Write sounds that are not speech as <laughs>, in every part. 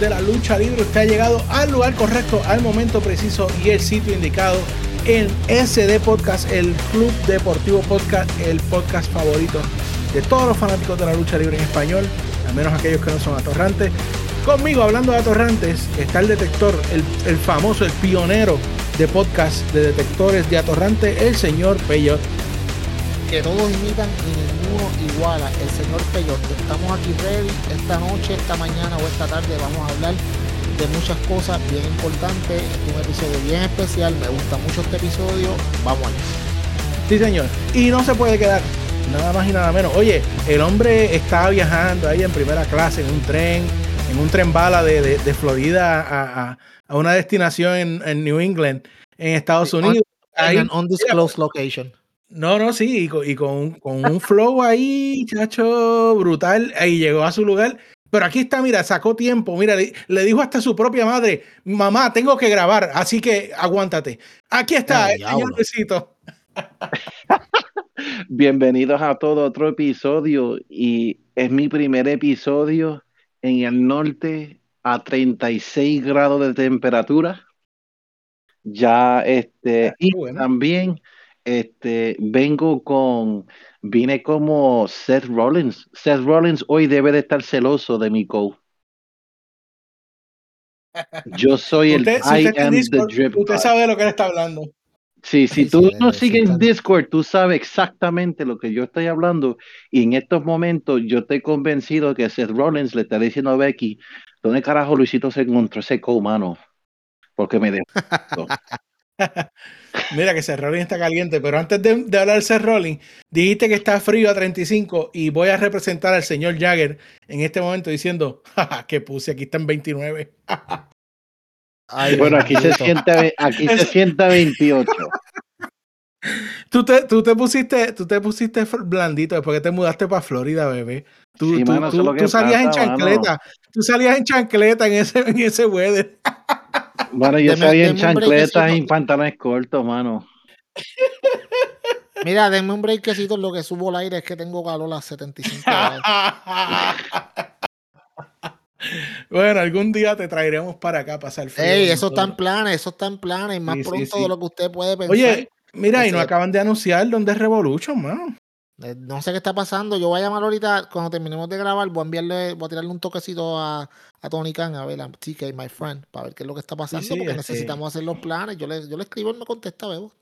de la lucha libre. Usted ha llegado al lugar correcto, al momento preciso y el sitio indicado en SD Podcast, el Club Deportivo Podcast, el podcast favorito de todos los fanáticos de la lucha libre en español, al menos aquellos que no son atorrantes. Conmigo, hablando de atorrantes, está el detector, el, famoso, el pionero de podcast de detectores de atorrantes, el señor Peyot. Que todos imitan y iguala, el señor Peyot. Estamos aquí ready esta noche, esta mañana o esta tarde vamos a hablar de muchas cosas bien importantes. es un episodio bien especial. Me gusta mucho este episodio. Vamos allá. Sí, señor. Y no se puede quedar nada más y nada menos. Oye, el hombre estaba viajando ahí en primera clase en un tren, en un tren bala de, Florida a, una destinación en, New England, en Estados Unidos. En un undisclosed location. No, no, sí, y con, con un flow ahí, chacho, brutal. Ahí llegó a su lugar pero aquí está, mira, sacó tiempo, mira, le, dijo hasta su propia madre, mamá, tengo que grabar, así que aguántate. Aquí está, el señor Luisito. <laughs> Bienvenidos a todo otro episodio y es mi primer episodio en el norte a 36 grados de temperatura. Ya, este, ah, y también este, vengo con vine como Seth Rollins. Seth Rollins hoy debe de estar celoso de mi co. Yo <laughs> soy el usted, I am Discord, the drip Usted sabe de lo que él está hablando. Sí, si tú no sigues Discord, tú sabes exactamente lo que yo estoy hablando. Y en estos momentos yo estoy convencido que Seth Rollins le está diciendo a Becky, ¿dónde carajo Luisito se encontró ese co, mano? Porque me <laughs> dejó. Mira que Seth Rollins está caliente, pero antes de, hablar de Seth Rollins, dijiste que está frío a 35 y voy a representar al señor Jagger en este momento diciendo, jaja, que puse, aquí está en 29. bueno, aquí se siente, aquí se siente 28. Tú te, tú te pusiste, tú te pusiste blandito después que te mudaste para Florida, bebé. Tú, tú, salías en chancleta, tú salías en chancleta en ese, en ese weather. <laughs> Bueno, yo salí en chancletas y pantalones cortos, mano. <laughs> Mira, denme un breakcito lo que subo al aire es que tengo calor a las 75 grados. <laughs> Bueno, algún día te traeremos para acá a pasar frío. Ey, eso está en planes, eso está en planes, más pronto de lo que usted puede pensar. Oye, mira, y nos acaban de anunciar dónde es Revolution, mano. Eh, no sé qué está pasando. Yo voy a llamar ahorita, cuando terminemos de grabar, voy a enviarle, voy a tirarle un toquecito a, a Tony Khan, a ver, a TK, my friend, para ver qué es lo que está pasando, porque este necesitamos hacer los planes. Yo le, yo le escribo y me contesta, veo.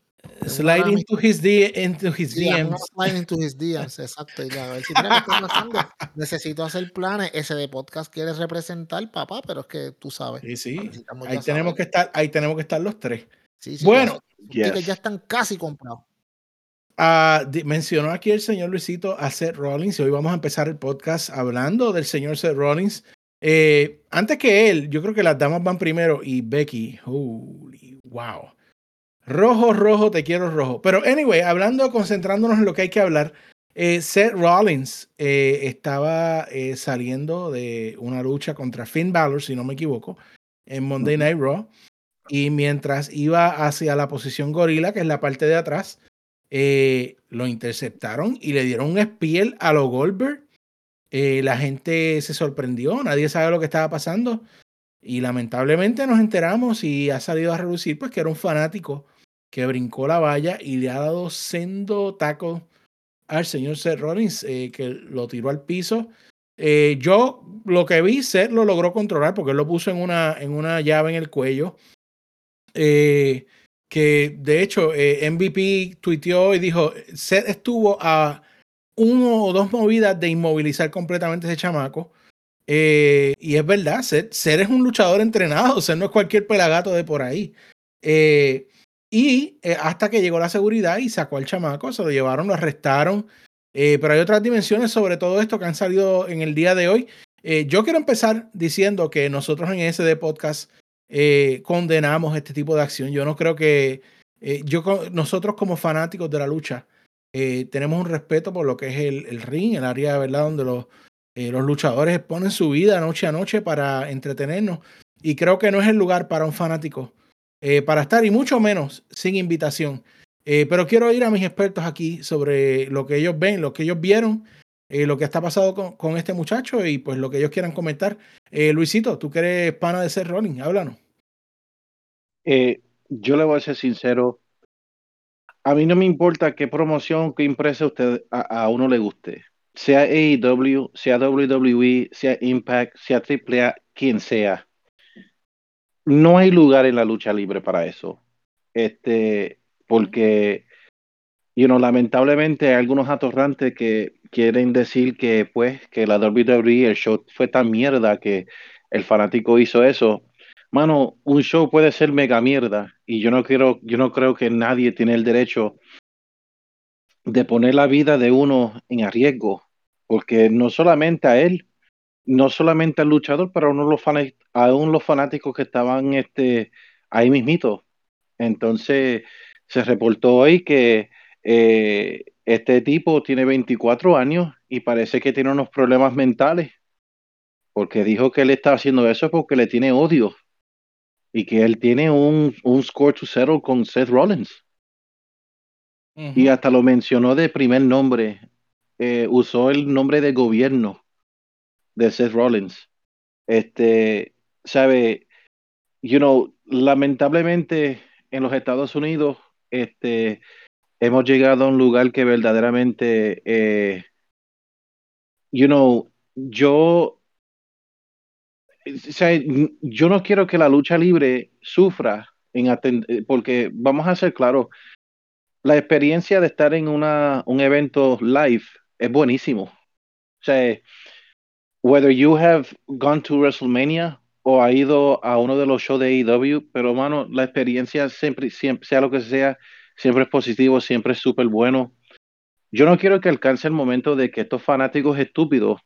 Slide into his, into his DMs. slide into his DMs, exacto. Y a ver si. <laughs> Necesito hacer planes. Ese de podcast quiere representar, papá, pero es que tú sabes. Sí, sí. Ahí tenemos, que estar, ahí tenemos que estar los tres. Sí, sí, bueno, ya están casi comprados. Uh, mencionó aquí el señor Luisito a Seth Rollins y hoy vamos a empezar el podcast hablando del señor Seth Rollins. Eh, antes que él, yo creo que las damas van primero y Becky, holy wow. Rojo, rojo, te quiero rojo. Pero anyway, hablando, concentrándonos en lo que hay que hablar, eh, Seth Rollins eh, estaba saliendo de una lucha contra Finn Balor, si no me equivoco, en Monday Night Raw. Y mientras iba hacia la posición gorila, que es la parte de atrás, eh, lo interceptaron y le dieron un espiel a los Goldberg. Eh, la gente se sorprendió, nadie sabe lo que estaba pasando. Y lamentablemente nos enteramos y ha salido a relucir pues que era un fanático que brincó la valla y le ha dado sendo taco al señor Seth Rollins, eh, que lo tiró al piso. yo lo que vi, Seth lo logró controlar porque él lo puso en una, en una llave en el cuello. Que de hecho eh, MVP tuiteó y dijo, Seth estuvo a uno o dos movidas de inmovilizar completamente ese chamaco. Eh, y es verdad, Seth, es un luchador entrenado, Seth no es cualquier pelagato de por ahí. Eh, y hasta que llegó la seguridad y sacó al chamaco, se lo llevaron, lo arrestaron. pero hay otras dimensiones sobre todo esto que han salido en el día de hoy. yo quiero empezar diciendo que nosotros en SD Podcast eh, condenamos este tipo de acción. Yo no creo que eh, yo, nosotros como fanáticos de la lucha eh, tenemos un respeto por lo que es el, ring, el área verdad donde los, los luchadores ponen su vida noche a noche para entretenernos. Y creo que no es el lugar para un fanático para estar, y mucho menos sin invitación. pero quiero ir a mis expertos aquí sobre lo que ellos ven, lo que ellos vieron eh, lo que está pasado con, este muchacho y pues lo que ellos quieran comentar. Eh, Luisito, tú que eres pana de ser Rolling, háblanos. Eh, yo le voy a ser sincero, a mí no me importa qué promoción, qué empresa usted, a, a uno le guste, sea AEW, sea WWE, sea Impact, sea AAA, quien sea. No hay lugar en la lucha libre para eso. Este, porque, you know, lamentablemente hay algunos atorrantes que quieren decir que, pues, que la WWE, el show fue tan mierda que el fanático hizo eso. Mano, un show puede ser mega mierda y yo no quiero, yo no creo que nadie tiene el derecho de poner la vida de uno en riesgo, porque no solamente a él, no solamente al luchador, pero aún los, aún los fanáticos que estaban este, ahí mismito. Entonces, se reportó hoy que eh, este tipo tiene 24 años y parece que tiene unos problemas mentales, porque dijo que él está haciendo eso porque le tiene odio y que él tiene un, un score to settle con Seth Rollins. Uh -huh. Y hasta lo mencionó de primer nombre, eh, usó el nombre de gobierno de Seth Rollins. Este, sabe, you know, lamentablemente en los Estados Unidos, este, hemos llegado a un lugar que verdaderamente, eh, you know, yo, o sea, yo no quiero que la lucha libre sufra en porque vamos a ser claros, la experiencia de estar en una, un evento live es buenísimo. O sea, whether you have gone to WrestleMania o ha ido a uno de los shows de AEW, pero mano, la experiencia siempre, siempre sea lo que sea, siempre es positivo, siempre es súper bueno. Yo no quiero que alcance el momento de que estos fanáticos estúpidos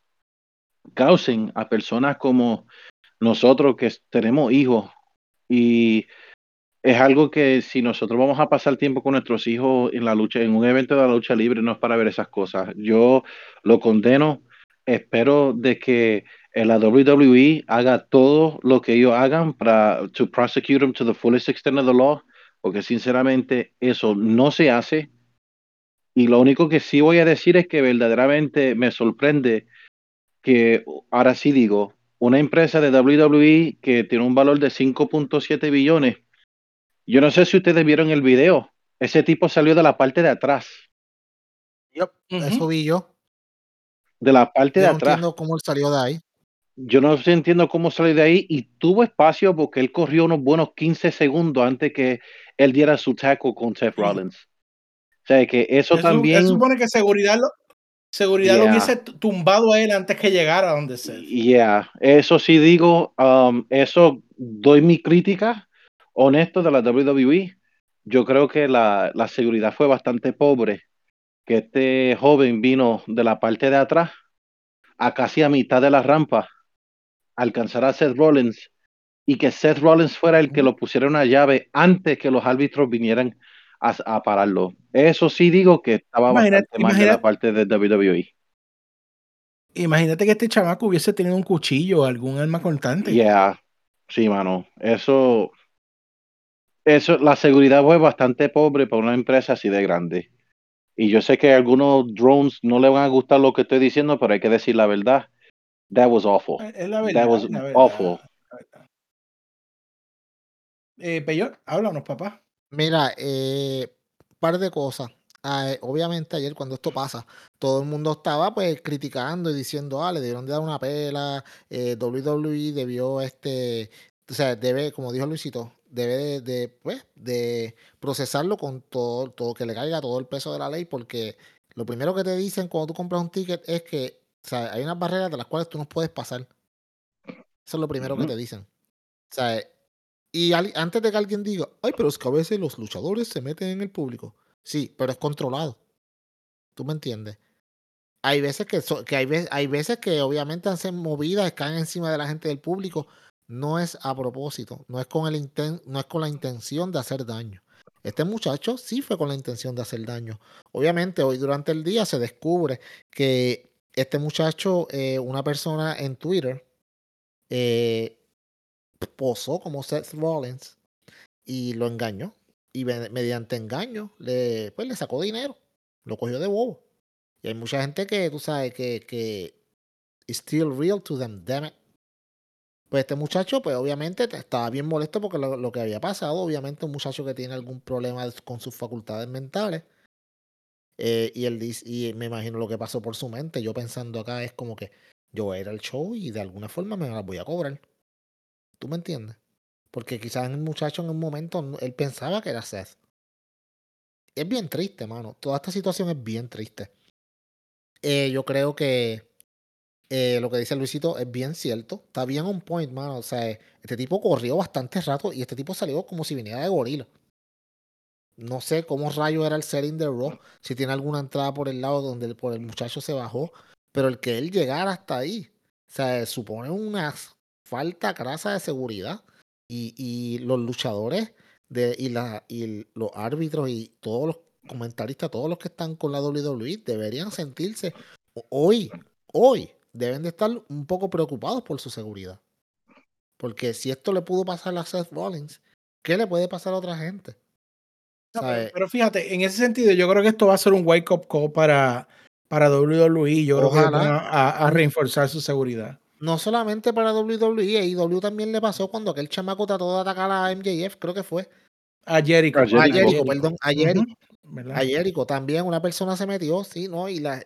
causen a personas como nosotros que tenemos hijos y es algo que si nosotros vamos a pasar tiempo con nuestros hijos en la lucha, en un evento de la lucha libre, no es para ver esas cosas. Yo lo condeno, espero de que la WWE haga todo lo que ellos hagan para to prosecute them to the fullest extent of the law, porque sinceramente eso no se hace. Y lo único que sí voy a decir es que verdaderamente me sorprende que ahora sí digo, una empresa de WWE que tiene un valor de 5.7 billones yo no sé si ustedes vieron el video. Ese tipo salió de la parte de atrás. Yep, uh -huh. Eso vi yo. De la parte yo de no atrás. entiendo cómo él salió de ahí. Yo no entiendo cómo salió de ahí y tuvo espacio porque él corrió unos buenos 15 segundos antes que él diera su tackle con Seth. Rollins. O sea, que eso, también... él supone que seguridad lo, seguridad lo hubiese tumbado a él antes que llegara a donde Seth. Yeah, eso sí digo, um, eso doy mi crítica honesto de la WWE. Yo creo que la, la seguridad fue bastante pobre, que este joven vino de la parte de atrás a casi a mitad de la rampa, a alcanzar a Seth Rollins y que Seth Rollins fuera el que lo pusiera una llave antes que los árbitros vinieran a, a pararlo. Eso sí digo que estaba Imagínate- bastante mal de la parte de WWE. Imagínate que este chamaco hubiese tenido un cuchillo o algún arma cortante. Yeah, sí, mano. Eso, eso, la seguridad fue bastante pobre para una empresa así de grande. Y yo sé que a algunos drones no le van a gustar lo que estoy diciendo, pero hay que decir la verdad. That was awful. Es la verdad. That was es la verdad, awful. la verdad. Eh, Peyor, háblanos, papá. Mira, eh, par de cosas. Ah, eh, obviamente ayer cuando esto pasa, todo el mundo estaba pues criticando y diciendo, ah, le debieron de dar una pela, eh, WWE debió, este, o sea, debe, como dijo Luisito, debe de, de, pues, de procesarlo con todo, todo, que le caiga todo el peso de la ley, porque lo primero que te dicen cuando tú compras un ticket es que, o sea, hay unas barreras de las cuales tú no puedes pasar. Eso es lo primero que te dicen. O sea, y antes de que alguien diga, ay, pero es que a veces los luchadores se meten en el público. Sí, pero es controlado. ¿Tú me entiendes? Hay veces que, so- que hay veces que obviamente hacen movidas, caen encima de la gente del público. No es a propósito, no es con el inten- no es con la intención de hacer daño. Este muchacho sí fue con la intención de hacer daño. Obviamente, hoy durante el día se descubre que este muchacho, eh, una persona en Twitter, eh, posó como Seth Rollins y lo engañó. Y me- mediante engaño le, pues, le sacó dinero. Lo cogió de bobo. Y hay mucha gente que, tú sabes, que, que is still real to them, damn it. Pues este muchacho, pues obviamente estaba bien molesto porque lo, lo, que había pasado, obviamente un muchacho que tiene algún problema con sus facultades mentales. Eh, y él dice, y me imagino lo que pasó por su mente. Yo pensando acá es como que yo voy a ir al show y de alguna forma me las voy a cobrar. ¿Tú me entiendes? Porque quizás el muchacho en un momento él pensaba que era Seth. Es bien triste, mano. Toda esta situación es bien triste. Eh, yo creo que eh, lo que dice Luisito es bien cierto. Está bien on point, mano. O sea, este tipo corrió bastante rato y este tipo salió como si viniera de gorila. No sé cómo rayo era el setting de Raw. Si tiene alguna entrada por el lado donde por el muchacho se bajó. Pero el que él llegara hasta ahí. O sea, supone una falta grasa de seguridad. Y, y los luchadores de, y, la, y los árbitros y todos los comentaristas, todos los que están con la WWE, deberían sentirse hoy, hoy, deben de estar un poco preocupados por su seguridad. Porque si esto le pudo pasar a Seth Rollins, ¿qué le puede pasar a otra gente? pero, fíjate, en ese sentido, yo creo que esto va a ser un wake up call para, para WWE. Yo creo que van a, a, reforzar su seguridad. No solamente para WWE, a IW también le pasó cuando aquel chamaco trató de atacar a MJF, creo que fue. A Jericho. A Jericho, perdón, a Jericho. A Jericho también una persona se metió, sí, ¿no? Y, la,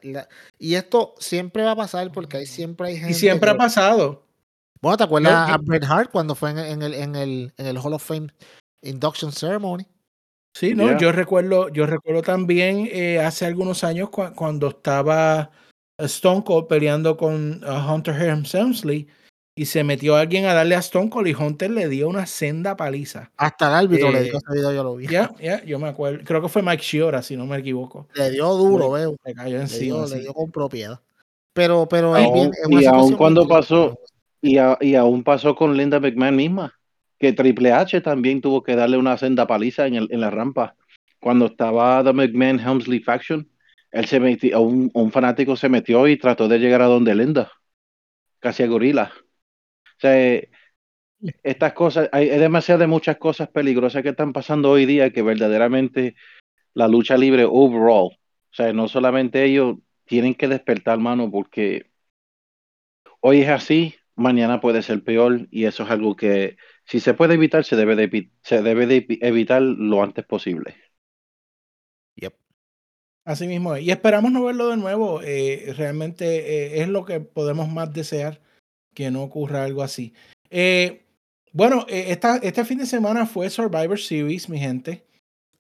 y esto siempre va a pasar porque ahí siempre hay gente. Y siempre ha pasado. Bueno, ¿te acuerdas a Bret Hart cuando fue en, en, el, en, el, en el Hall of Fame Induction Ceremony? Sí, no, yo recuerdo, yo recuerdo también eh, hace algunos años cuando estaba Stone Cold peleando con uh, Hunter Hearst Helmsley y se metió alguien a darle a Stone Cold y Hunter le dio una senda paliza. Hasta el árbitro le dio eh, ese video, yo lo vi. Ya, ya, yo me acuerdo. Creo que fue Mike Shiora, si no me equivoco. Le dio duro, veo. Le cayó encima. Le dio, con propiedad. Pero, pero y aún cuando pasó, y, y, aún pasó con Linda McMahon misma, que Triple H también tuvo que darle una senda paliza en, el, en la rampa. Cuando estaba The McMahon Helmsley Faction, él se metió, un, un fanático se metió y trató de llegar a donde Linda, casi a gorila sea, estas cosas, hay, demasiadas de muchas cosas peligrosas que están pasando hoy día que verdaderamente la lucha libre overall, o sea, no solamente ellos tienen que despertar, mano, porque hoy es así, mañana puede ser peor y eso es algo que si se puede evitar, se debe de, se debe de evitar lo antes posible. Yep. Así mismo Y esperamos no verlo de nuevo. Eh, realmente eh, es lo que podemos más desear que no ocurra algo así. Eh, bueno, eh, esta, este fin de semana fue Survivor Series, mi gente.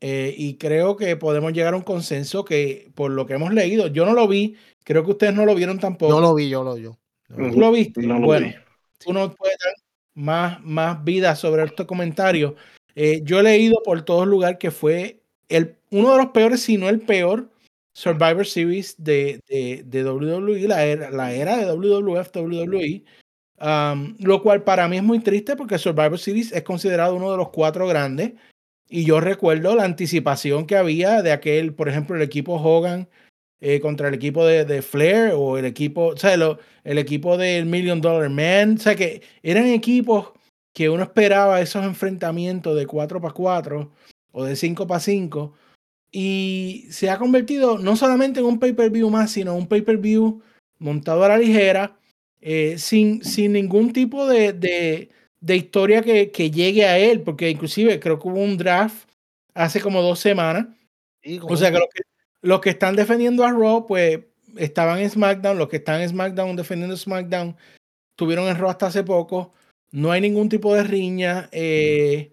Eh, y creo que podemos llegar a un consenso que, por lo que hemos leído, yo no lo vi, creo que ustedes no lo vieron tampoco. Yo lo vi, yo lo vi. ¿Tú lo viste? bueno, uno puede dar más, más vida sobre estos comentarios. yo he leído por todos lugares que fue el, uno de los peores, si no el peor, Survivor Series de, de, WWE, la era, la era de WWF, WWE lo cual para mí es muy triste porque Survivor Series es considerado uno de los cuatro grandes. Y yo recuerdo la anticipación que había de aquel, por ejemplo, el equipo Hogan eh, contra el equipo de, de, Flair o el equipo, o sea, el equipo del Million Dollar Man. O sea, que eran equipos que uno esperaba esos enfrentamientos de 4 para 4 o de 5 para 5. Y se ha convertido no solamente en un pay-per-view más, sino un pay-per-view montado a la ligera eh, sin, sin ningún tipo de, de, de historia que, que, llegue a él, porque inclusive creo que hubo un draft hace como dos semanas. o sea que los, que los que están defendiendo a Raw, pues estaban en SmackDown, los que están en SmackDown defendiendo SmackDown, tuvieron en Raw hasta hace poco, no hay ningún tipo de riña. Eh,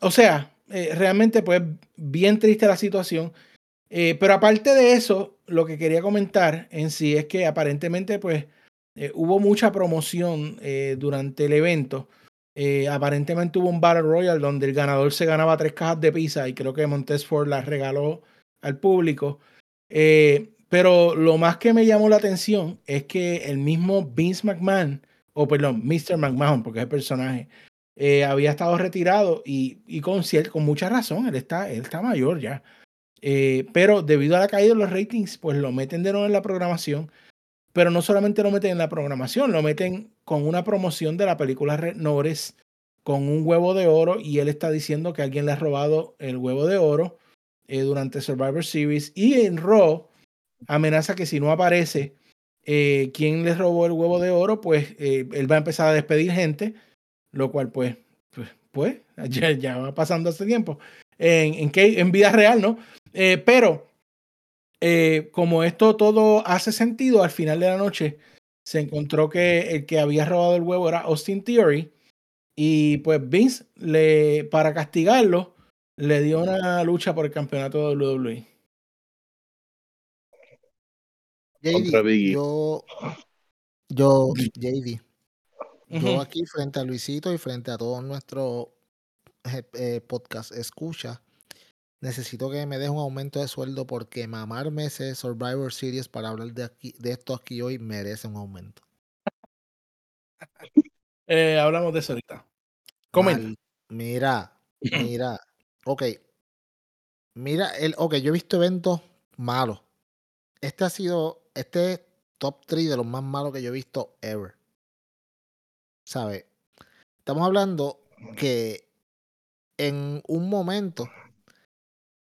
o sea, eh, realmente pues bien triste la situación. pero aparte de eso, lo que quería comentar en sí es que aparentemente pues eh, hubo mucha promoción eh, durante el evento. Eh, aparentemente hubo un Battle Royale donde el ganador se ganaba tres cajas de pizza y creo que Montesford las regaló al público. pero lo más que me llamó la atención es que el mismo Vince McMahon, o perdón, Mr. McMahon, porque es el personaje, había estado retirado y, y con, con mucha razón, él está, él está mayor ya. pero debido a la caída de los ratings, pues lo meten de nuevo en la programación pero no solamente lo meten en la programación, lo meten con una promoción de la película Red Norris con un huevo de oro y él está diciendo que alguien le ha robado el huevo de oro eh, durante Survivor Series y en Raw amenaza que si no aparece eh, quien les robó el huevo de oro, pues eh, él va a empezar a despedir gente, lo cual pues, pues, pues <laughs> ya, va pasando hace tiempo, en, en, que, en vida real, ¿no? Eh, pero como esto todo hace sentido, al final de la noche se encontró que el que había robado el huevo era Austin Theory y pues Vince, le, para castigarlo, le dio una lucha por el campeonato de WWE. JD, yo, yo, JD, yo aquí frente a Luisito y frente a todo nuestro eh, eh, podcast escucha, necesito que me des un aumento de sueldo porque mamarme ese Survivor Series para hablar de, aquí, de esto aquí hoy merece un aumento. <laughs> Eh, hablamos de eso ahorita. Comenta. Mira, <clears throat> mira. Ok. Mira, el, ok, yo he visto eventos malos. Este ha sido este top 3 de los más malos que yo he visto ever. ¿Sabes? Estamos hablando que en un momento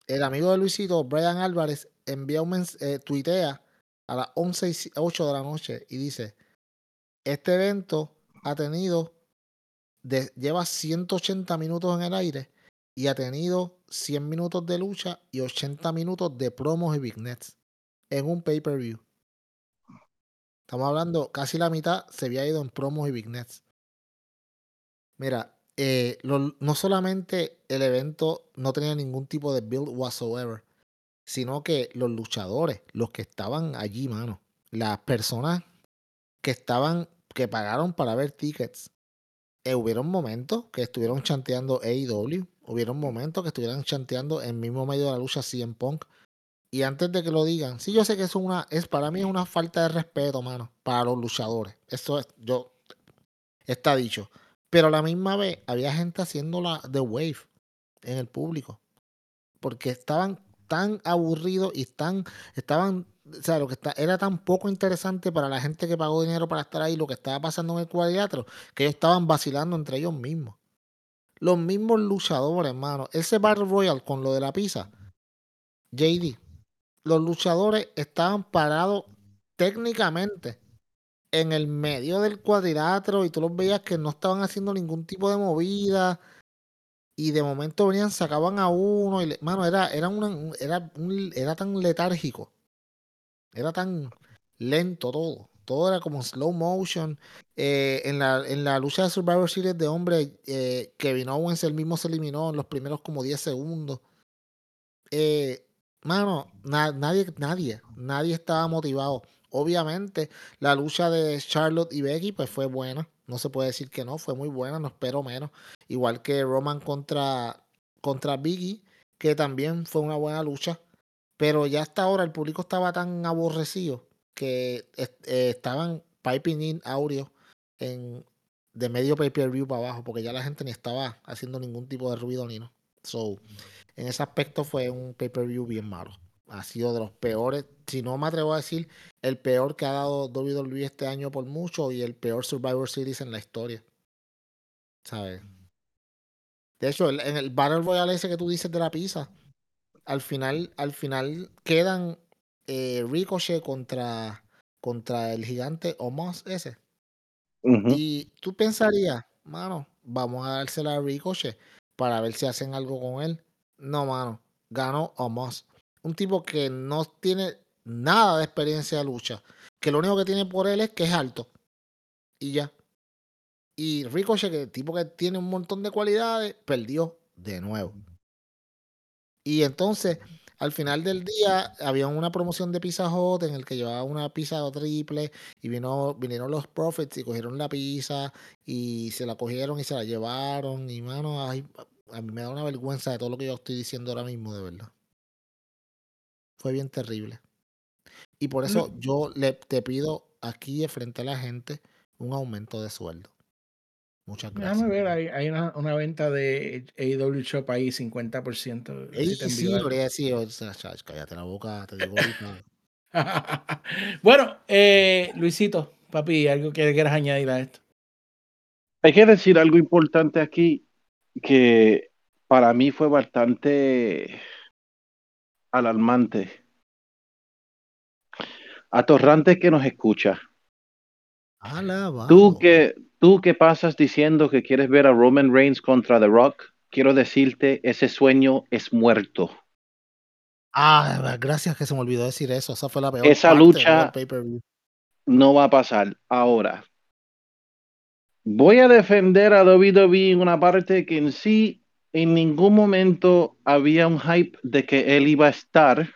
el amigo de Luisito, Brian Álvarez, envía un eh, tuitea a las 11 y 8 de la noche y dice, este evento ha tenido, de, lleva 180 minutos en el aire y ha tenido 100 minutos de lucha y 80 minutos de promos y big nets en un pay-per-view. Estamos hablando, casi la mitad se había ido en promos y big nets. Mira, eh, no solamente el evento no tenía ningún tipo de build whatsoever, sino que los luchadores, los que estaban allí, mano, las personas que estaban, que pagaron para ver tickets, eh, hubieron momentos que estuvieron chanteando AEW, hubieron momentos que estuvieran chanteando en mismo medio de la lucha CM Punk, y antes de que lo digan, sí, yo sé que es una, es para mí es una falta de respeto, mano, para los luchadores. Eso es, yo, está dicho. Pero a la misma vez había gente haciendo la The Wave en el público. Porque estaban tan aburridos y tan, estaban, o sea, lo que está, era tan poco interesante para la gente que pagó dinero para estar ahí, lo que estaba pasando en el cuadrilátero, que ellos estaban vacilando entre ellos mismos. Los mismos luchadores, hermano. Ese Battle Royal con lo de la pizza. JD, los luchadores estaban parados técnicamente en el medio del cuadrilátero y tú los veías que no estaban haciendo ningún tipo de movida y de momento venían, sacaban a uno y, mano, era, era, una, era, era tan letárgico, era tan lento todo, todo era como slow motion. Eh, en, la, en la lucha de Survivor Series de hombre, eh, Kevin Owens el mismo se eliminó en los primeros como 10 segundos. Eh, mano, nadie, nadie, nadie estaba motivado. Obviamente, la lucha de Charlotte y Becky, pues fue buena. No se puede decir que no, fue muy buena, no espero menos. Igual que Roman contra, contra Biggie, que también fue una buena lucha. Pero ya hasta ahora el público estaba tan aborrecido que eh, estaban piping in audio en, de medio pay-per-view para abajo, porque ya la gente ni estaba haciendo ningún tipo de ruido ni no. So, en ese aspecto fue un pay-per-view bien malo. Ha sido de los peores, si no me atrevo a decir, el peor que ha dado WWE este año por mucho y el peor Survivor Series en la historia. ¿Sabes? De hecho, en el Battle Royale ese que tú dices de la pizza, al final, al final quedan eh, Ricochet contra, contra el gigante Omos ese. Y tú pensarías, mano, vamos a dársela a Ricochet para ver si hacen algo con él. No, mano. Ganó Omos. Un tipo que no tiene nada de experiencia de lucha. Que lo único que tiene por él es que es alto. Y ya. Y Ricochet, que el tipo que tiene un montón de cualidades, perdió de nuevo. Y entonces, al final del día, había una promoción de Pizza Hut en el que llevaba una pizza triple y vino, vinieron los Profits y cogieron la pizza y se la cogieron y se la llevaron. Y mano, ay, a mí me da una vergüenza de todo lo que yo estoy diciendo ahora mismo, de verdad. Fue bien terrible. Y por eso yo le, te pido aquí de frente a la gente un aumento de sueldo. Muchas gracias. Déjame ver, hay, hay una, una, venta de AW Shop ahí, 50%. Ey, si sí, habría sido, cállate la boca, te digo <laughs> bueno, eh, Luisito, papi, ¿algo que quieras añadir a esto? Hay que decir algo importante aquí que para mí fue bastante alarmante. Atorrante que nos escucha. Alabado. Tú que, tú que pasas diciendo que quieres ver a Roman Reigns contra The Rock, quiero decirte, ese sueño es muerto. Ah, gracias que se me olvidó decir eso. Esa fue la peor Esa parte lucha-. No va a pasar. Ahora, voy a defender a WWE en una parte que en sí, en ningún momento había un hype de que él iba a estar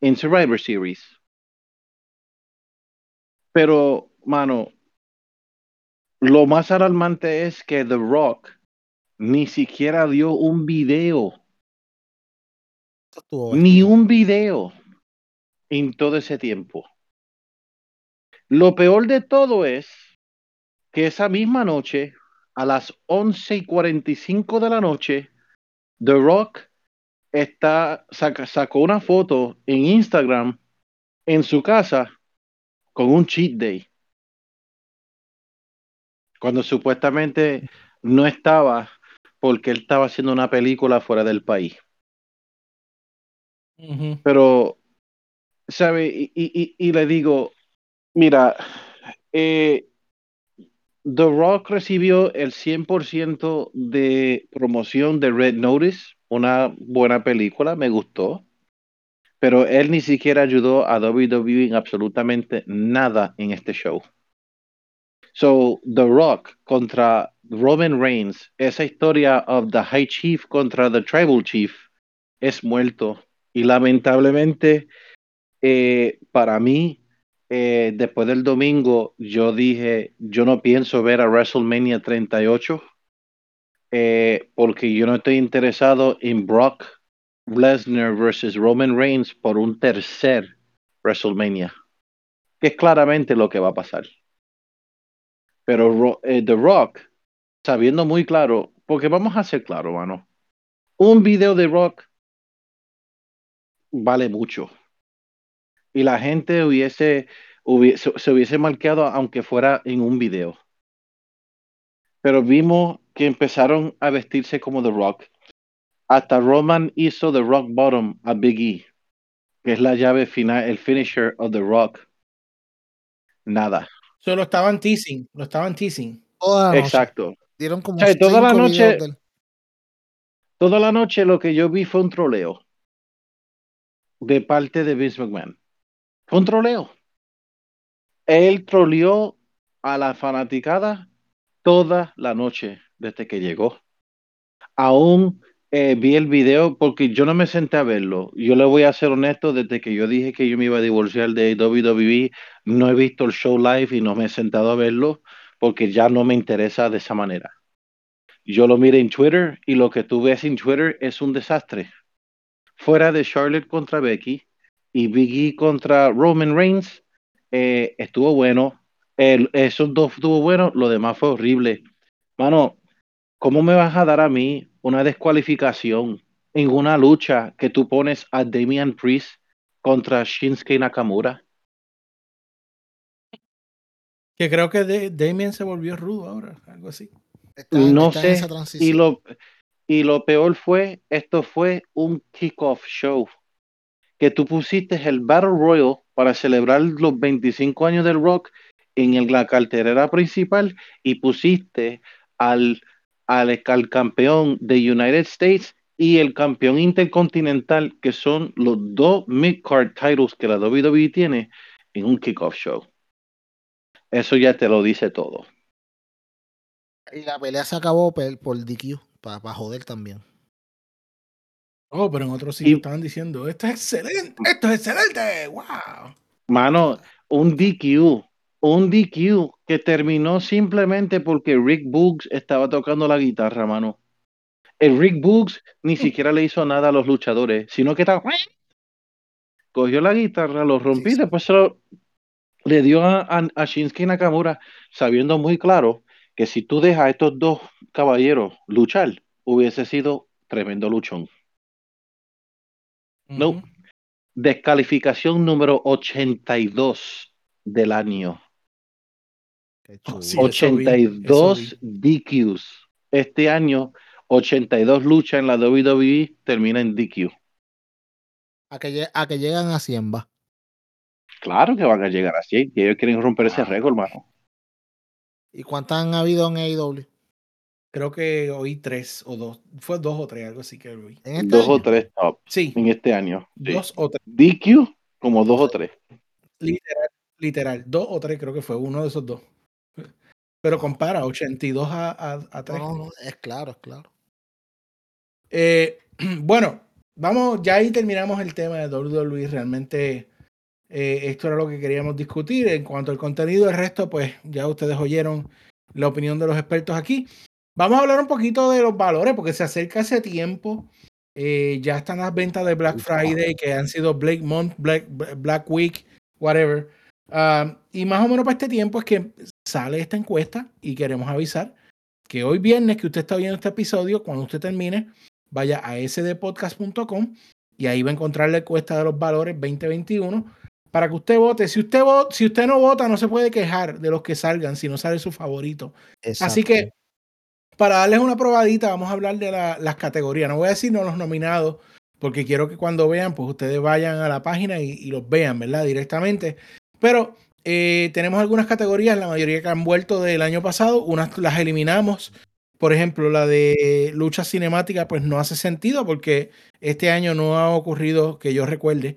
en Survivor Series. Pero, mano, lo más alarmante es que The Rock ni siquiera dio un video, ni un video en todo ese tiempo. Lo peor de todo es que esa misma noche, a las 11 y 45 de la noche, The Rock está, saca- sacó una foto en Instagram en su casa con un cheat day. Cuando supuestamente no estaba porque él estaba haciendo una película fuera del país. Pero, ¿sabe? Y, y- y- y le digo, mira, eh, The Rock recibió el 100% de promoción de Red Notice, una buena película, me gustó, pero él ni siquiera ayudó a WWE en absolutamente nada en este show. So, The Rock contra Roman Reigns, esa historia of the High Chief contra the Tribal Chief, es muerto. Y lamentablemente, eh, para mí, eh, después del domingo, yo dije, yo no pienso ver a WrestleMania 38, eh, porque yo no estoy interesado en Brock Lesnar versus Roman Reigns por un tercer WrestleMania, que es claramente lo que va a pasar. Pero Ro- eh, The Rock, sabiendo muy claro, porque vamos a ser claro, mano, un video de Rock vale mucho. Y la gente hubiese, hubiese, se hubiese marcado aunque fuera en un video. Pero vimos que empezaron a vestirse como The Rock. Hasta Roman hizo The Rock Bottom a Big E, que es la llave final, el finisher of The Rock. Nada. Solo estaban teasing, lo estaban teasing. Toda la noche. Exacto. Dieron como O sea, toda la noche- del- Toda la noche lo que yo vi fue un troleo de parte de Vince McMahon. Fue un troleo. Él troleó a la fanaticada toda la noche desde que llegó. Aún eh, vi el video porque yo no me senté a verlo. Yo le voy a ser honesto, desde que yo dije que yo me iba a divorciar de WWE, no he visto el show live y no me he sentado a verlo porque ya no me interesa de esa manera. Yo lo miré en Twitter y lo que tú ves en Twitter es un desastre. Fuera de Charlotte contra Becky y Big E contra Roman Reigns, eh, estuvo bueno. El- esos dos estuvo bueno, lo demás fue horrible. Mano, ¿cómo me vas a dar a mí una descualificación en una lucha que tú pones a Damian Priest contra Shinsuke Nakamura? Que creo que de- Damien se volvió rudo ahora, algo así. está No está sé. lo, y lo peor fue, esto fue un kickoff show. Que tú pusiste el Battle Royal para celebrar los 25 años del rock en el- la cartelera principal y pusiste al, al, al campeón de United States y el campeón intercontinental, que son los dos mid-card titles que la WWE tiene, en un kickoff show. Eso ya te lo dice todo. Y la pelea se acabó por, por DQ, para joder también. Oh, pero en otros sitios estaban diciendo, esto es excelente, esto es excelente, wow. Mano, un DQ, un DQ que terminó simplemente porque Rick Boogs estaba tocando la guitarra, mano. El Rick Boogs ni siquiera le hizo nada a los luchadores, sino que estaba... Cogió la guitarra, lo rompí, Sí, sí. después se lo- le dio a, a, a Shinsuke Nakamura, sabiendo muy claro que si tú dejas a estos dos caballeros luchar, hubiese sido tremendo luchón. No. Descalificación número 82 del año. Oh, sí, eso vi, 82 DQs. Este año, 82 luchas en la WWE termina en DQ. A, que, a que llegan a 100 va. Claro que van a llegar así, que ellos quieren romper ese Ah. récord, hermano. ¿Y cuántas han habido en AEW? Creo que oí tres o dos. Fue dos o tres, algo así que oí. ¿En este Dos o tres top Sí, en este año. sí. dos o tres. DQ, como dos o tres. Literal, literal. Dos o tres creo que fue uno de esos dos. Pero compara 82 a, a, a No, 3. no, no, es claro, es claro. Eh, <clears throat> bueno, vamos, ya ahí terminamos el tema de WWE. Realmente eh, esto era lo que queríamos discutir. En cuanto al contenido, el resto, pues ya ustedes oyeron la opinión de los expertos aquí. Vamos a hablar un poquito de los valores, porque se acerca ese tiempo. Eh, ya están las ventas de Black Friday, que han sido Black Month, Black, Black Week, whatever. Ah, y más o menos para este tiempo es que sale esta encuesta y queremos avisar que hoy viernes que usted está viendo este episodio, cuando usted termine, vaya a sdpodcast.com y ahí va a encontrar la encuesta de los valores 2021 para que usted vote. Si usted, vo- si usted no vota, no se puede quejar de los que salgan si no sale su favorito. Así que, para darles una probadita, vamos a hablar de la- las categorías. No voy a decir no los nominados, porque quiero que cuando vean, pues ustedes vayan a la página y, los vean, ¿verdad? Directamente. Pero eh, tenemos algunas categorías, la mayoría que han vuelto del año pasado, unas las eliminamos. Por ejemplo, la de lucha cinemática, pues no hace sentido porque este año no ha ocurrido, que yo recuerde,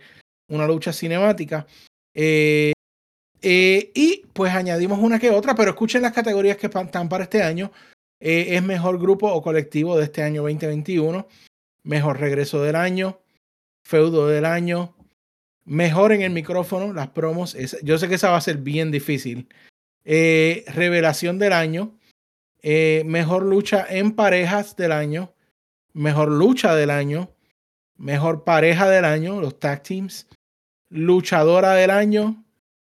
una lucha cinemática. Eh, eh, y pues añadimos una que otra, pero escuchen las categorías que están para este año. Eh, es mejor grupo o colectivo de este año 2021, mejor regreso del año, feudo del año, mejor en el micrófono, las promos. esa- yo sé que esa va a ser bien difícil. Eh, revelación del año, eh, mejor lucha en parejas del año, mejor lucha del año, mejor pareja del año, los tag teams, luchadora del año,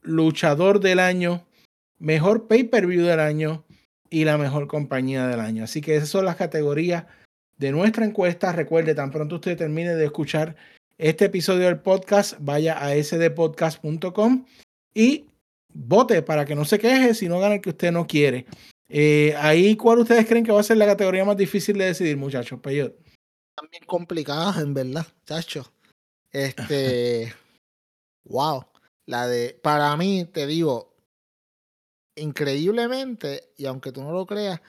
luchador del año, mejor pay-per-view del año y la mejor compañía del año. Así que esas son las categorías de nuestra encuesta. Recuerde, tan pronto usted termine de escuchar este episodio del podcast, vaya a sdpodcast.com y vote para que no se queje si no gana el que usted no quiere. Eh, ahí, ¿cuál ustedes creen que va a ser la categoría más difícil de decidir, muchachos? Peyot? Bien complicadas, en verdad, chacho. Este. <laughs> wow. La de. Para mí, te digo. Increíblemente, y aunque tú no lo creas,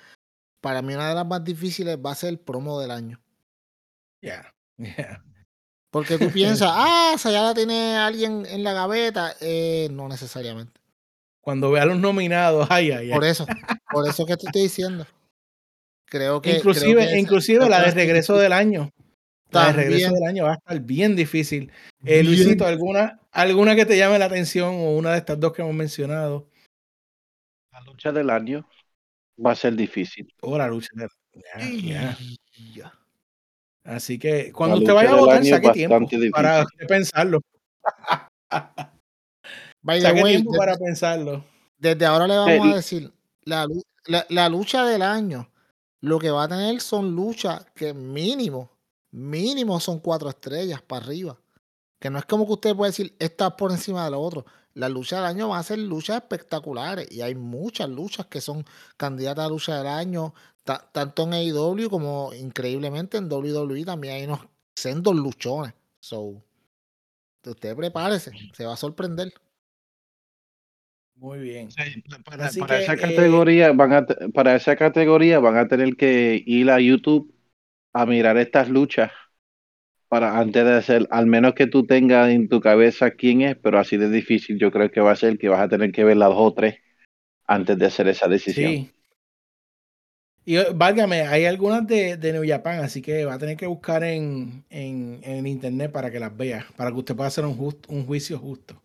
para mí una de las más difíciles va a ser el promo del año. Yeah. <laughs> yeah. Porque tú piensas, <laughs> ah, esa ya la tiene alguien en la gaveta. Eh, no necesariamente. Cuando vea los nominados, ay, ay, ay. Por eso, por eso que te estoy diciendo. Creo que. inclusive, creo que esa- inclusive esa la de regreso del año. La de regreso del año va a estar bien difícil. Eh. Luisito, ¿alguna, ¿alguna que te llame la atención o una de estas dos que hemos mencionado? La lucha del año va a ser difícil. O la lucha del ya, ya. Ya. Así que cuando La usted vaya a del votar, año saque tiempo para difícil. usted pensarlo. By the Saque way, tiempo desde- para pensarlo. Desde ahora le vamos y- a decir, la, la, la lucha del año, lo que va a tener son luchas que mínimo, mínimo son cuatro estrellas para arriba. Que no es como que usted puede decir, esta es por encima de lo otro. La lucha del año va a ser luchas espectaculares y hay muchas luchas que son candidatas a lucha del año, ta- tanto en AEW como increíblemente en WWE también hay unos sendos luchones. So, usted prepárese, se va a sorprender. Muy bien. Para, Así para que, esa eh, categoría van a para esa categoría van a tener que ir a YouTube a mirar estas luchas para antes de hacer, al menos que tú tengas en tu cabeza quién es, pero así de difícil yo creo que va a ser que vas a tener que ver las dos o tres antes de hacer esa decisión. Sí. Y eh, válgame, hay algunas de, de New Japan, así que va a tener que buscar en, en, en internet para que las vea, para que usted pueda hacer un, just- un juicio justo.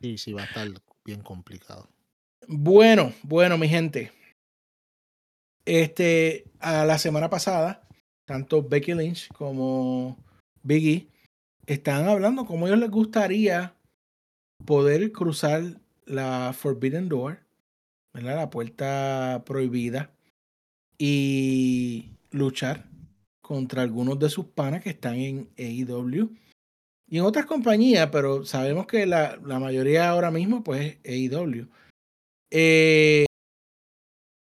Sí, sí, va a estar bien complicado. Bueno, bueno, mi gente. Este, a la semana pasada, tanto Becky Lynch como Biggie están hablando como a ellos les gustaría poder cruzar la Forbidden Door. La puerta prohibida y luchar contra algunos de sus panas que están en AEW y en otras compañías, pero sabemos que la, mayoría ahora mismo pues es AEW. Eh,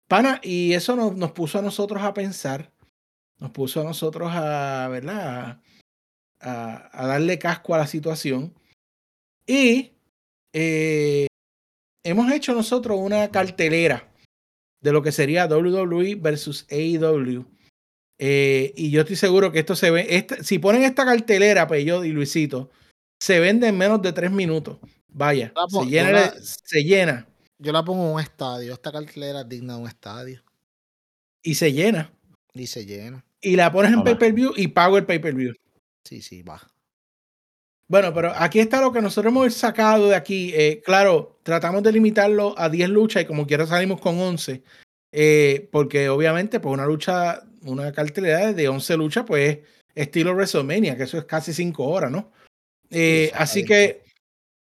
pana, y eso nos puso a nosotros a pensar, nos puso a nosotros a, ¿verdad? A, darle casco a la situación. Y eh, hemos hecho nosotros una cartelera de lo que sería WWE versus AEW. Eh, y yo estoy seguro que esto se ve. Esta, si ponen esta cartelera, pues yo y Luisito, se vende en menos de tres minutos. Vaya, se llena, la, se llena. Yo la pongo en un estadio. Esta cartelera es digna de un estadio. Y se llena. Y se llena. Y la pones en pay-per-view y pago el pay-per-view. Sí, sí, va. Bueno, pero aquí está lo que nosotros hemos sacado de aquí. Eh, claro, tratamos de limitarlo a 10 luchas y como quiera salimos con 11. Eh, porque obviamente, pues una lucha, una cartelera de 11 luchas, pues estilo WrestleMania, que eso es casi 5 horas, ¿no? Eh, así que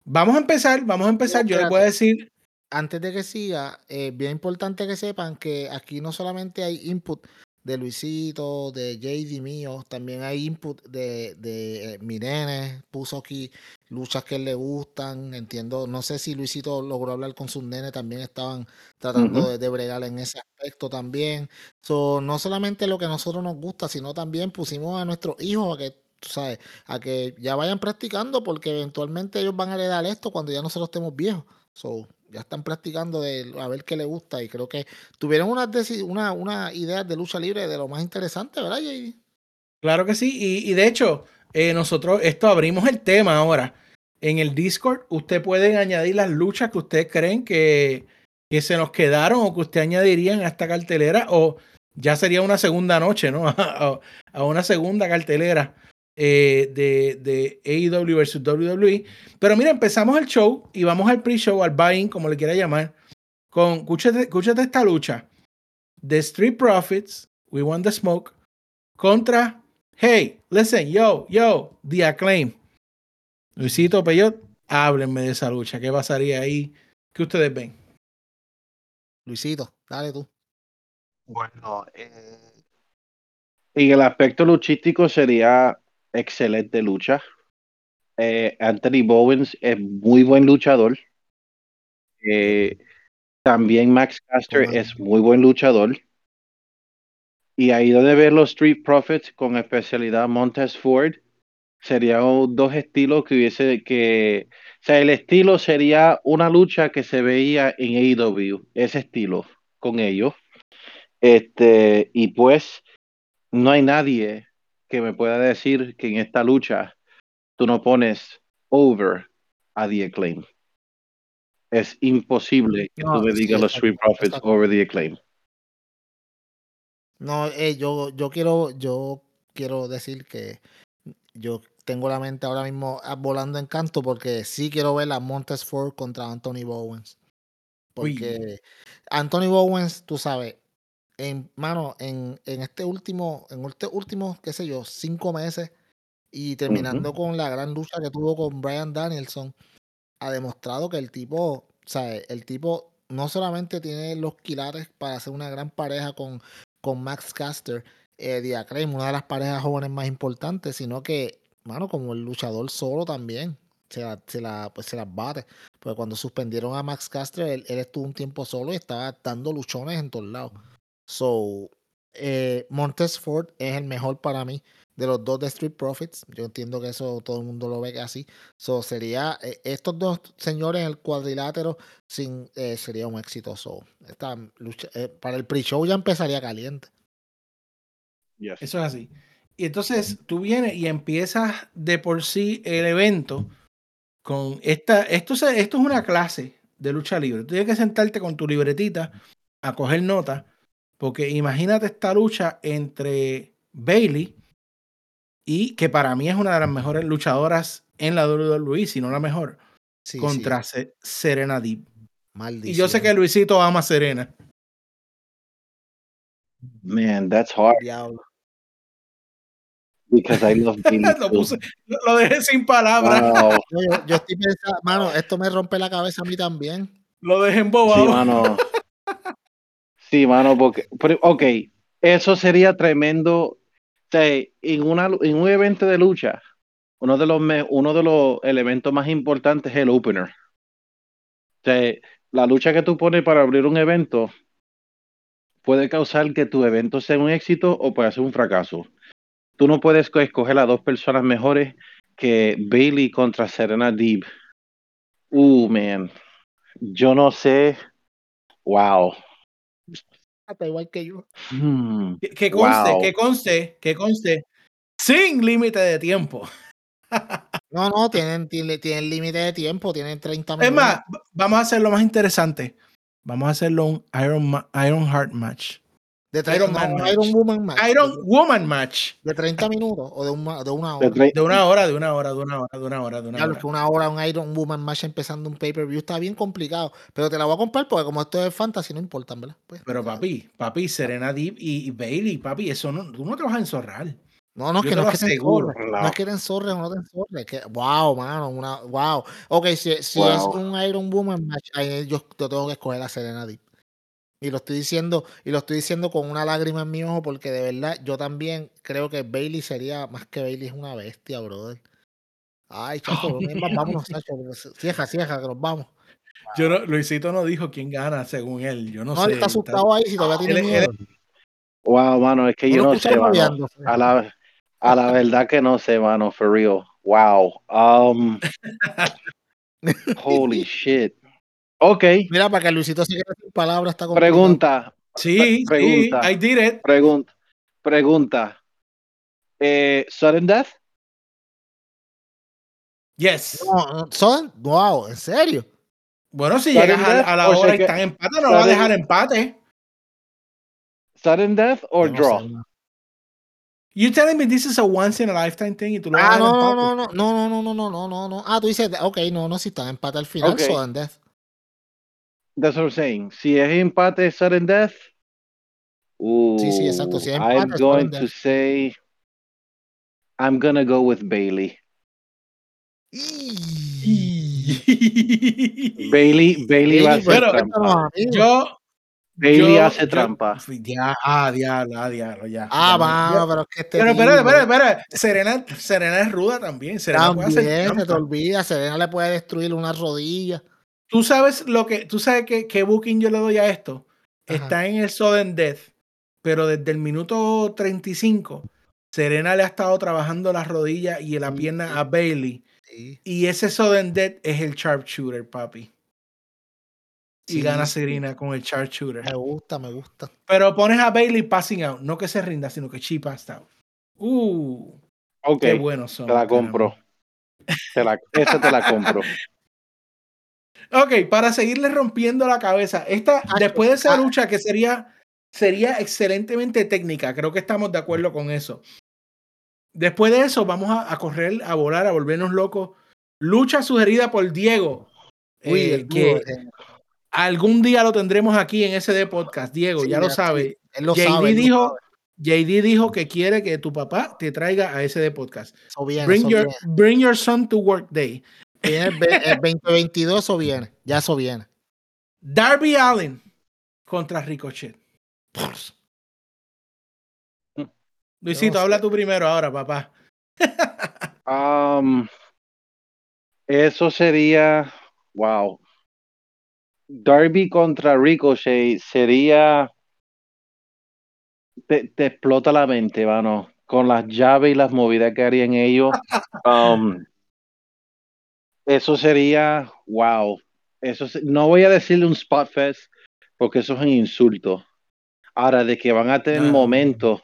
vamos a empezar, vamos a empezar. Yo les voy a decir. Antes de que siga, es bien importante que sepan que aquí no solamente hay input de Luisito, de JD mío, también hay input de, de eh, mi nene, puso aquí luchas que le gustan, entiendo, no sé si Luisito logró hablar con sus nenes, también estaban tratando de, bregar en ese aspecto también. So, no solamente lo que a nosotros nos gusta, sino también pusimos a nuestros hijos a que, sabes, a que ya vayan practicando porque eventualmente ellos van a heredar esto cuando ya nosotros estemos viejos. So, ya están practicando de a ver qué le gusta y creo que tuvieron una, una, una idea de lucha libre de lo más interesante, ¿verdad, JD? Claro que sí, y, y de hecho, eh, nosotros esto abrimos el tema ahora. En el Discord, usted puede añadir las luchas que ustedes creen que, que se nos quedaron o que usted añadirían a esta cartelera, o ya sería una segunda noche, ¿no? <laughs> a una segunda cartelera. Eh, de, de AEW versus WWE. Pero mira, empezamos el show y vamos al pre-show, al buy-in, como le quiera llamar, con, escúchate, escúchate esta lucha. The Street Profits, We Want the Smoke, contra, hey, listen, yo, yo, The Acclaim. Luisito Peyot, háblenme de esa lucha. ¿Qué pasaría ahí? ¿Qué ustedes ven? Luisito, dale tú. Bueno, eh, en el aspecto luchístico sería excelente lucha. Eh, Anthony Bowens es muy buen luchador. Eh, también Max Caster es muy buen luchador. Y ahí donde ver los Street Profits con especialidad Montez Ford, serían dos estilos que hubiese que. O sea, el estilo sería una lucha que se veía en AEW, ese estilo con ellos. Este, y pues no hay nadie que me pueda decir que en esta lucha tú no pones over a The Acclaim. Es imposible que tú me digas los Street Profits over The Acclaim. No, eh, yo, yo quiero, yo quiero decir que yo tengo la mente ahora mismo volando en canto porque sí quiero ver a Montes Ford contra Anthony Bowens. Porque Anthony Bowens, tú sabes, en, mano, en, en este último, en este último, qué sé yo, cinco meses y terminando con la gran lucha que tuvo con Brian Danielson, ha demostrado que el tipo, o sea, el tipo no solamente tiene los quilares para hacer una gran pareja con, con Max Caster, eh, una de las parejas jóvenes más importantes, sino que, mano, como el luchador solo también, se la, se la, pues se las bate. Porque cuando suspendieron a Max Caster, él, él, estuvo un tiempo solo y estaba dando luchones en todos lados. So, eh, Montes Ford es el mejor para mí de los dos de Street Profits. Yo entiendo que eso todo el mundo lo ve así. So, sería eh, estos dos señores en el cuadrilátero sin, eh, sería un éxito. esta lucha, eh, para el pre-show ya empezaría caliente. Eso es así. Y entonces tú vienes y empiezas de por sí el evento con esta. Esto, esto es una clase de lucha libre. Tú tienes que sentarte con tu libretita a coger notas porque imagínate esta lucha entre Bailey y que para mí es una de las mejores luchadoras en la WWE, si no la mejor, contra Serena Deep. Y yo sé que Luisito ama a Serena. Man, that's hard. Because I love <laughs> Bailey. lo, lo, dejé sin palabras. <laughs> Yo, estoy pensando, mano, esto me rompe la cabeza a mí también. Lo dejé embobado. Sí, mano. <laughs> Sí, mano, porque, ok, eso sería tremendo. O sea, en, un evento de lucha, uno de los, uno elementos más importantes es el opener. O sea, la lucha que tú pones para abrir un evento puede causar que tu evento sea un éxito o puede ser un fracaso. Tú no puedes escoger a dos personas mejores que Bailey contra Serena Deeb Uh, man. Yo no sé. Wow. Igual que yo. Hmm. Que, que conste, Wow. que conste, que conste, sin límite de tiempo. <laughs> No, no, tienen, tienen, tienen límite de tiempo, tienen 30 Es minutos. más, v- vamos a hacerlo más interesante. Vamos a hacerlo un Iron, Iron Heart match. De Iron Man match. Iron Woman match. Iron de, Woman match. de 30 minutos o de una, de una De hora. De una hora, de una hora, de una hora, de una hora, de una Claro, hora. que una hora un Iron Woman match empezando un pay-per-view está bien complicado. Pero te la voy a comprar porque como esto es fantasy, no importa, ¿verdad? Pues, Pero papi, papi, Serena Deep y, y Bailey, papi, eso no, tú no te vas a enzorrar. No, no, es Yo que no es que enzorres. No. No es que te enzorres o no te enzorres. Que, wow, mano, una, wow. Ok, si, si es un Iron Woman match, ahí yo, yo tengo que escoger a Serena Deep. Y lo estoy diciendo, y lo estoy diciendo con una lágrima en mi ojo, porque de verdad yo también creo que Bailey sería, más que Bailey es una bestia, brother. Ay, <laughs> chacho, vámonos, chacho. Cieja, cieja, que nos vamos. Yo no- Luisito no dijo quién gana según él. Yo no, No, sé. él está asustado ahí, si todavía él- tiene él- miedo. Wow, mano, es que yo no sé, mano. A la, a la verdad que no sé, mano, for real. Wow. Um, <laughs> holy shit. Ok, Mira, para que Luisito se quede sin palabras, está pregunta. Sí, Pregunta. sí, I did it. Pregunta. Pregunta. Eh, ¿Sudden Death? Yes. No, son, wow, ¿en serio? Bueno, si Sudden llegas a, a la or hora y están empate, no va a dejar empate. ¿Sudden Death or no draw? sé. You telling me this is a once in a lifetime thing y tú lo vas a Ah, dejar no, empate? no, no, no, no, no, no, no, no, no, no. Ah, tú dices, ok, no, no, si están empate al final. Sudden Death. That's what I'm saying. Si es empate, Sudden Death. Sí, sí, exacto. Si es ooh, empate, I'm going to death. say. I'm gonna go with Bailey. Bailey, Bailey va a Bailey, hacer trampa. yo. Bailey yo- hace yo- trampa. Ya, ah, diablo, ah, diablo, ya. Ah, va, pero es que este Pero espera, espera, espera. Serena, Serena es ruda también. Serena puede hacer También se te olvida, Serena le puede destruir una rodilla. Tú sabes lo que, tú sabes que, qué booking yo le doy a esto. Ajá. Está en el sudden death, pero desde el minuto 35, Serena le ha estado trabajando las rodillas y la Sí, pierna a Bailey. Sí, Y ese sudden death es el sharpshooter, papi. Y sí, gana sí. Serena con el sharpshooter. Me gusta, me gusta. Pero pones a Bailey passing out, no que se rinda, sino que she passed out. Uh, Ok, qué buenos son. te la compro. Te la, esa te la compro. <laughs> Ok, para seguirle rompiendo la cabeza. Esta, después de esa ah. lucha que sería, sería excelentemente técnica, creo que estamos de acuerdo con eso. Después de eso, vamos a, a correr, a volar, a volvernos locos. Lucha sugerida por Diego. Uy, eh, que eh, algún día lo tendremos aquí en SD Podcast. Diego, sí, ya lo sabe. Él lo JD sabe. él lo dijo, sabe. JD dijo que quiere que tu papá te traiga a SD Podcast. Eso viene, Bring your, bring your son to work day. Viene el, el 2022, eso viene. Ya eso viene. Darby Allen contra Ricochet. Luisito, sé. habla tú primero ahora, papá. Um, eso sería. Wow. Darby contra Ricochet sería. Te, te explota la mente, mano. Con las llaves y las movidas que harían ellos. <laughs> Um, eso sería. Wow. Eso se- no voy a decirle un spot fest porque eso es un insulto. Ahora, de que van a tener Ah. momentos,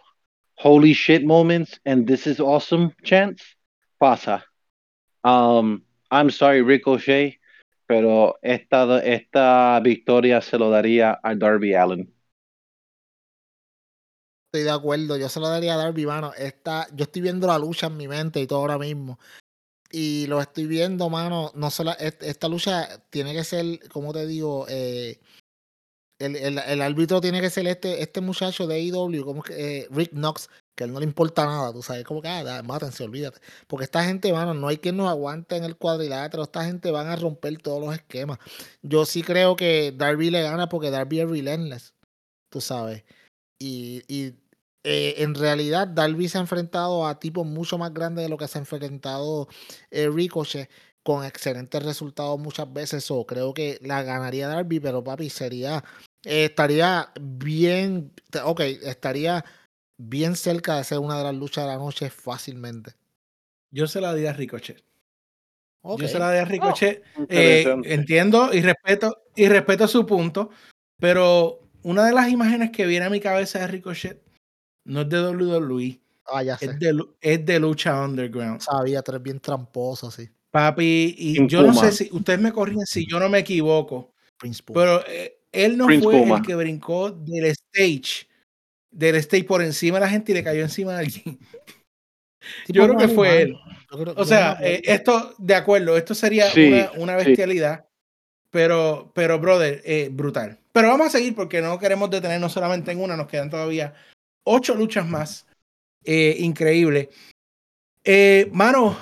holy shit moments, and this is awesome chance, pasa. Um, I'm sorry, Ricochet, pero esta, esta victoria se lo daría a Darby Allen. Estoy de acuerdo. Yo se lo daría a Darby, mano. Esta, yo estoy viendo la lucha en mi mente y todo ahora mismo. Y lo estoy viendo, mano. No solo, est- esta lucha tiene que ser, como te digo, eh, el, el, el árbitro tiene que ser este, este muchacho de AEW, como que eh, Rick Knox, que a él no le importa nada, tú sabes, como que, ah, mátense, olvídate. Porque esta gente, mano, no hay quien nos aguante en el cuadrilátero, esta gente van a romper todos los esquemas. Yo sí creo que Darby le gana porque Darby es relentless, tú sabes. Y, y eh, en realidad Darby se ha enfrentado a tipos mucho más grandes de lo que se ha enfrentado eh, Ricochet con excelentes resultados muchas veces. O creo que la ganaría Darby, pero papi, sería, eh, estaría bien, ok, estaría bien cerca de ser una de las luchas de la noche fácilmente. Yo se la di a Ricochet. Yo se la doy a Ricochet. Oh, Eh, entiendo y respeto y respeto su punto, pero una de las imágenes que viene a mi cabeza de Ricochet no es de WWE, Ah, ya sé. es de, es de lucha underground. Sabía, tres bien tramposo, sí. Papi, y yo no sé si ustedes me corrigen si yo no me equivoco, Prince Puma. pero eh, él no Prince fue Puma. el que brincó del stage, del stage por encima de la gente y le cayó encima de alguien. Tipo Yo creo que fue Man. él. Creo- O sea, eh, esto, de acuerdo, esto sería Sí, una, una sí. bestialidad, pero, pero, brother, eh, brutal. Pero vamos a seguir porque no queremos detenernos solamente en una, nos quedan todavía ocho luchas más. Eh, increíble. Eh, mano,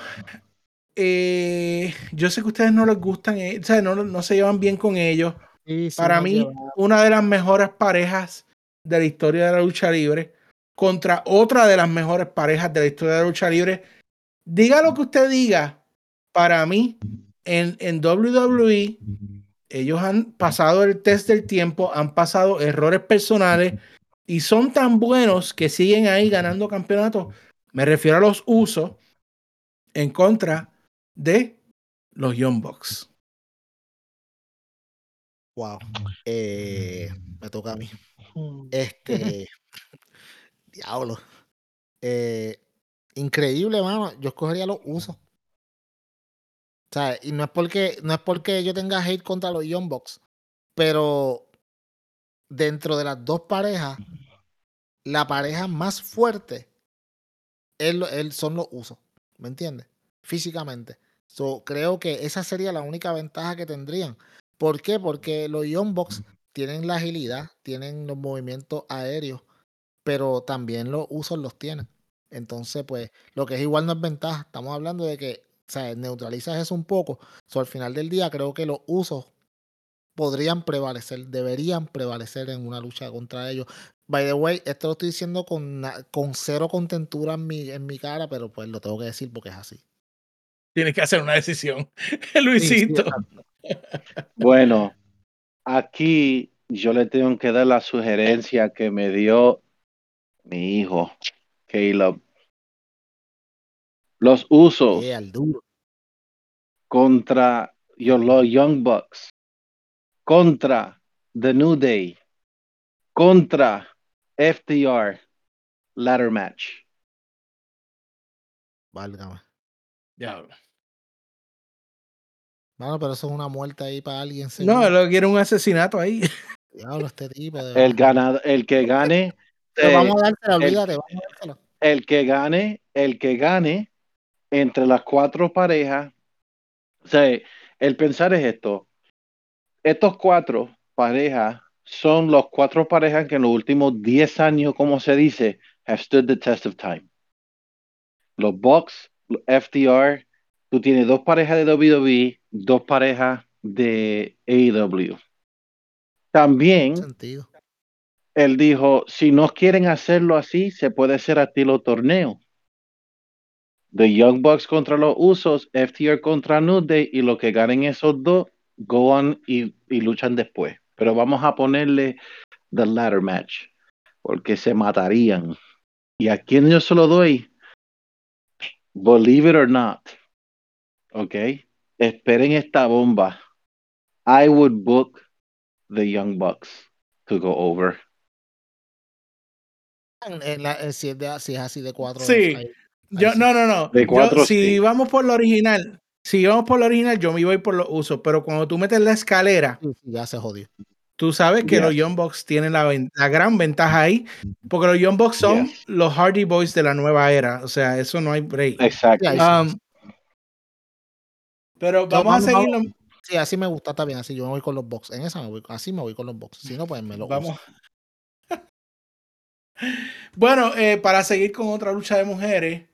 eh, yo sé que ustedes no les gustan, eh, o sea, no, no se llevan bien con ellos. Sí, sí, Para mí, una de las mejores parejas de la historia de la lucha libre contra otra de las mejores parejas de la historia de la lucha libre. Diga lo que usted diga, para mí, en, en WWE, ellos han pasado el test del tiempo, han pasado errores personales y son tan buenos que siguen ahí ganando campeonatos. Me refiero a los usos en contra de los Young Bucks. Wow. Eh, me toca a mí. Este. <laughs> diablo. Eh, increíble, mano. Yo escogería los usos. O sea, y no es porque, no es porque yo tenga hate contra los Young Bucks, pero dentro de las dos parejas, la pareja más fuerte lo- es- son los usos. ¿Me entiendes? Físicamente. So, creo que esa sería la única ventaja que tendrían. ¿Por qué? Porque los Young Bucks tienen la agilidad, tienen los movimientos aéreos, pero también los usos los tienen. Entonces, pues, lo que es igual no es ventaja. Estamos hablando de que, o sea, neutralizas eso un poco. So, al final del día, creo que los usos podrían prevalecer, deberían prevalecer en una lucha contra ellos. By the way, esto lo estoy diciendo con, con cero contentura en mi, en mi cara, pero pues lo tengo que decir porque es así. Tienes que hacer una decisión. <laughs> Sí, sí, Luisito. Bueno, aquí yo le tengo que dar la sugerencia que me dio mi hijo, Caleb. Los usos contra yo- los Young Bucks, contra The New Day, contra FTR, ladder match. Válgame. Diablo. Mano, pero eso es una muerte ahí para alguien. No, seguro. lo quiere un asesinato ahí. Diablo, este tipo. De El ganador, el que gane, Pero eh, vamos a dársela, el- olvídate, vamos a el que gane, el que gane entre las cuatro parejas, o sea, el pensar es esto, estos cuatro parejas son los cuatro parejas que en los últimos 10 años, como se dice, have stood the test of time. Los Bucks, los FTR, tú tienes dos parejas de WWE, dos parejas de AEW. También sentido. él dijo, si no quieren hacerlo así, se puede hacer a estilo torneo. The Young Bucks contra los Usos, FTR contra New Day, y lo que ganen esos dos, go on y, y luchan después. Pero vamos a ponerle the ladder match, porque se matarían. ¿Y a quién yo se lo doy? Believe it or not. ¿Ok? Esperen esta bomba. I would book the Young Bucks to go over. En- la- en- si, es de- si es así de cuatro. Sí. ahí- Yo, sí. no, no, no. De Yo, cuatro, si vamos por lo original, si vamos por lo original, yo me voy por los usos. Pero cuando tú metes la escalera, ya se jodió. tú sabes que los Young Bucks tienen la, gran ventaja ahí, porque los Young Bucks son los Hardy Boys de la nueva era. O sea, eso no hay break. Exacto. Um, pero vamos a vamos- seguirlo. Sí, así me gusta, está bien. Así yo me voy con los box. En esa me voy, así me voy con los box. Si no, pues me lo Vamos. uso. <laughs> Bueno, eh, para seguir con otra lucha de mujeres,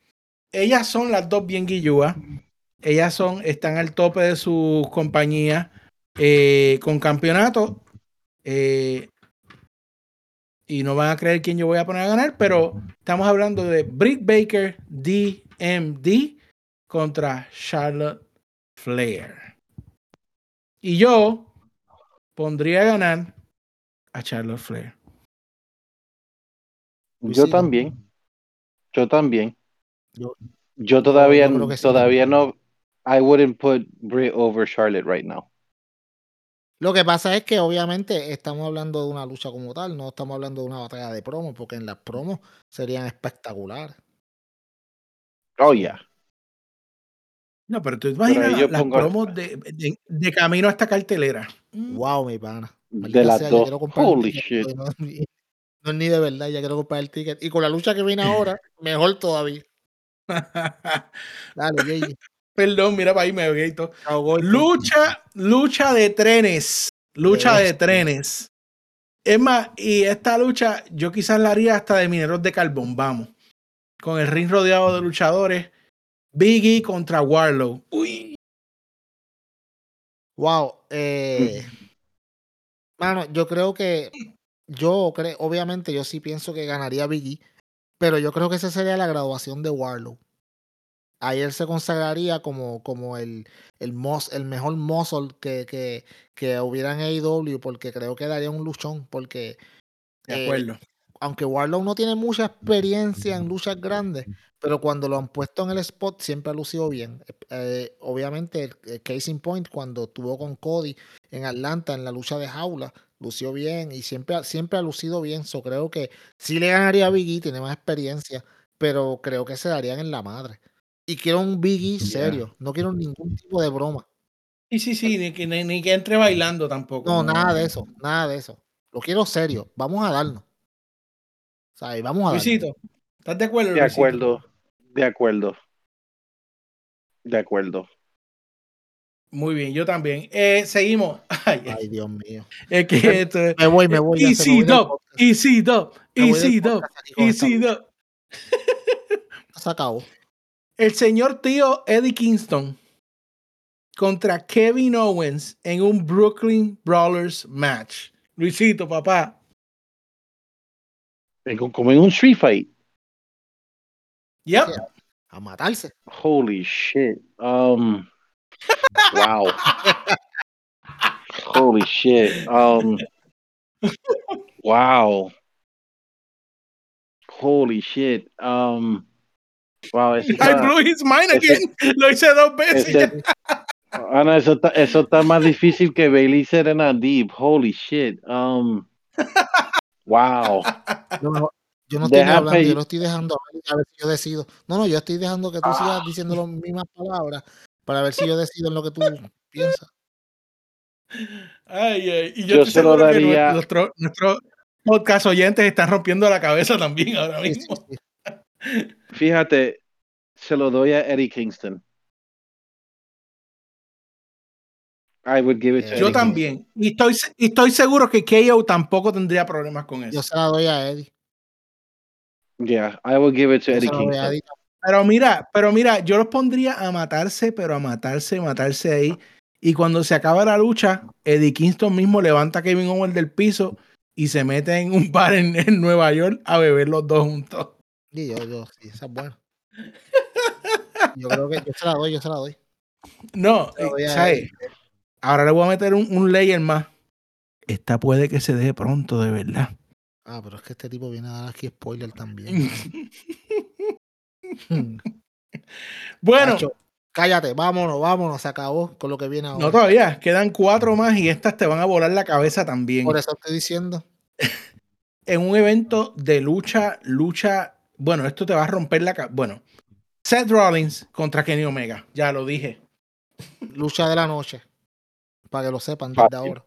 ellas son las dos bien guillúas. Ellas son, están al tope de sus compañías eh, con campeonato. eh, y no van a creer quién yo voy a poner a ganar, pero estamos hablando de Britt Baker, DMD, contra Charlotte Flair. Y yo pondría a ganar a Charlotte Flair. Yo también. Yo también. Yo- Yo todavía, sí. todavía no, I wouldn't put Brit over Charlotte right now. Lo que pasa es que obviamente estamos hablando de una lucha como tal, no estamos hablando de una batalla de promo, porque en las promos serían espectaculares. Oh, yeah. No, pero tú imaginas yo las pongo- promos de, de- de camino a esta cartelera. Mm. Wow, mi pana. De las sea, dos. Holy ticket, shit. pero No, ni- no es ni de verdad, ya quiero comprar el ticket. Y con la lucha que viene ahora, <laughs> mejor todavía. <laughs> Dale, JJ. Perdón, mira para ahí me veía y todo. Lucha, lucha de trenes. Lucha de trenes. Es más, y esta lucha yo quizás la haría hasta de mineros de carbón, vamos. Con el ring rodeado de luchadores. Biggie contra Warlow. Uy. Wow. Eh, mano, yo creo que. Yo creo, obviamente, yo sí pienso que ganaría Biggie, pero yo creo que esa sería la graduación de Warlow. Ahí él se consagraría como, como el, el, mos- el mejor muscle que, que, que hubiera en AEW, porque creo que daría un luchón, porque De Eh, acuerdo. aunque Warlock no tiene mucha experiencia en luchas grandes, pero cuando lo han puesto en el spot siempre ha lucido bien. Eh, obviamente, el, el case in point, cuando estuvo con Cody en Atlanta en la lucha de jaula, lució bien y siempre, ha- siempre ha lucido bien. So, creo que sí le ganaría a Biggie, tiene más experiencia, pero creo que se darían en la madre. Y quiero un Biggie serio, no quiero ningún tipo de broma. Sí, sí, sí, ni que, ni, ni que entre bailando tampoco. No, nada de eso, nada de eso. Lo quiero serio, vamos a darnos. O sea, y vamos a darnos. Luisito, ¿estás de acuerdo? De Luisito? acuerdo. De acuerdo. De acuerdo. Muy bien, yo también. Eh, seguimos. <laughs> Ay, Ay, Dios mío. es que <laughs> esto es- Me voy, me voy. Easy Dub. Easy Dub, Easy Dub, Easy. Dub. <laughs> Se acabó. El señor tío Eddie Kingston contra Kevin Owens en un Brooklyn Brawlers match. Luisito, papá. Co- Como en un street fight. Yep. A matarse. Holy shit. Um. <laughs> Wow. Holy shit. Um. Wow. Holy shit. Um. Wow. Eso I está, blew his mind ese- again. <laughs> Lo hice dos veces. ese- Ana, eso está, eso está más difícil que Bailey Serena Deep. Holy shit. Um. Wow. Yo no, yo no estoy Déjame hablando, yo lo estoy dejando a ver, a ver si yo decido. No, no, yo estoy dejando que tú sigas diciendo las mismas palabras para ver si yo decido en lo que tú piensas. Ay, ay, Y yo, Yo estoy se lo seguro que daría- nuestro- nuestros podcast oyentes están rompiendo la cabeza también ahora Sí, sí, mismo. sí. Fíjate, se lo doy a Eddie Kingston. I would give it to Yo Eddie también. Y estoy, estoy seguro que KO tampoco tendría problemas con eso. Yo se la doy a Eddie. Yeah, I would give it to Yo Eddie Kingston. Eddie. Pero mira, pero mira, yo los pondría a matarse, pero a matarse, matarse ahí. Y cuando se acaba la lucha, Eddie Kingston mismo levanta a Kevin Owens del piso y se mete en un bar en, en Nueva York a beber los dos juntos. Y yo, yo, sí, esa es buena. <laughs> Yo creo que yo se la doy, yo se la doy. No, la doy. Ahora le voy a meter un, un layer más. Esta puede que se deje pronto, de verdad. Ah, pero es que este tipo viene a dar aquí spoiler también. <laughs> bueno, Nacho, cállate, vámonos, vámonos, se acabó con lo que viene ahora. no todavía, quedan cuatro más y estas te van a volar la cabeza también. Por eso estoy diciendo. <laughs> en un evento de lucha, lucha, bueno, esto te va a romper la cabeza. Bueno, Seth Rollins contra Kenny Omega, ya lo dije. Lucha de la noche. Para que lo sepan desde Fácil. ahora.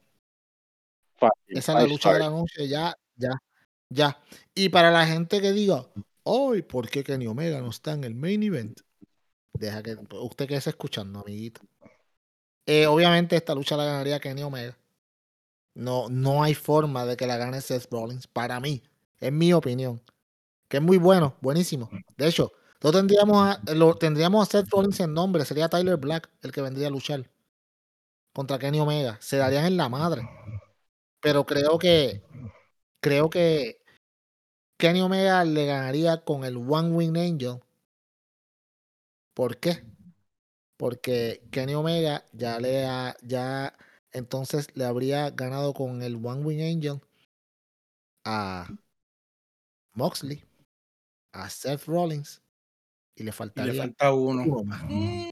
Fácil, Esa es la lucha de la noche, ya, ya, ya. Y para la gente que diga, ay, ¿por qué Kenny Omega no está en el main event? Deja que usted que está escuchando, amiguito. Eh, obviamente esta lucha la ganaría Kenny Omega. No, no hay forma de que la gane Seth Rollins. Para mí, es mi opinión. Que es muy bueno, buenísimo. De hecho, lo tendríamos a, lo, tendríamos a Seth Rollins en nombre. Sería Tyler Black el que vendría a luchar contra Kenny Omega. Se darían en la madre. Pero creo que creo que Kenny Omega le ganaría con el One Wing Angel. ¿Por qué? Porque Kenny Omega ya le ha, ya entonces le habría ganado con el One Wing Angel a Moxley, a Seth Rollins y le Y le faltaría falta uno. uno más. Mm,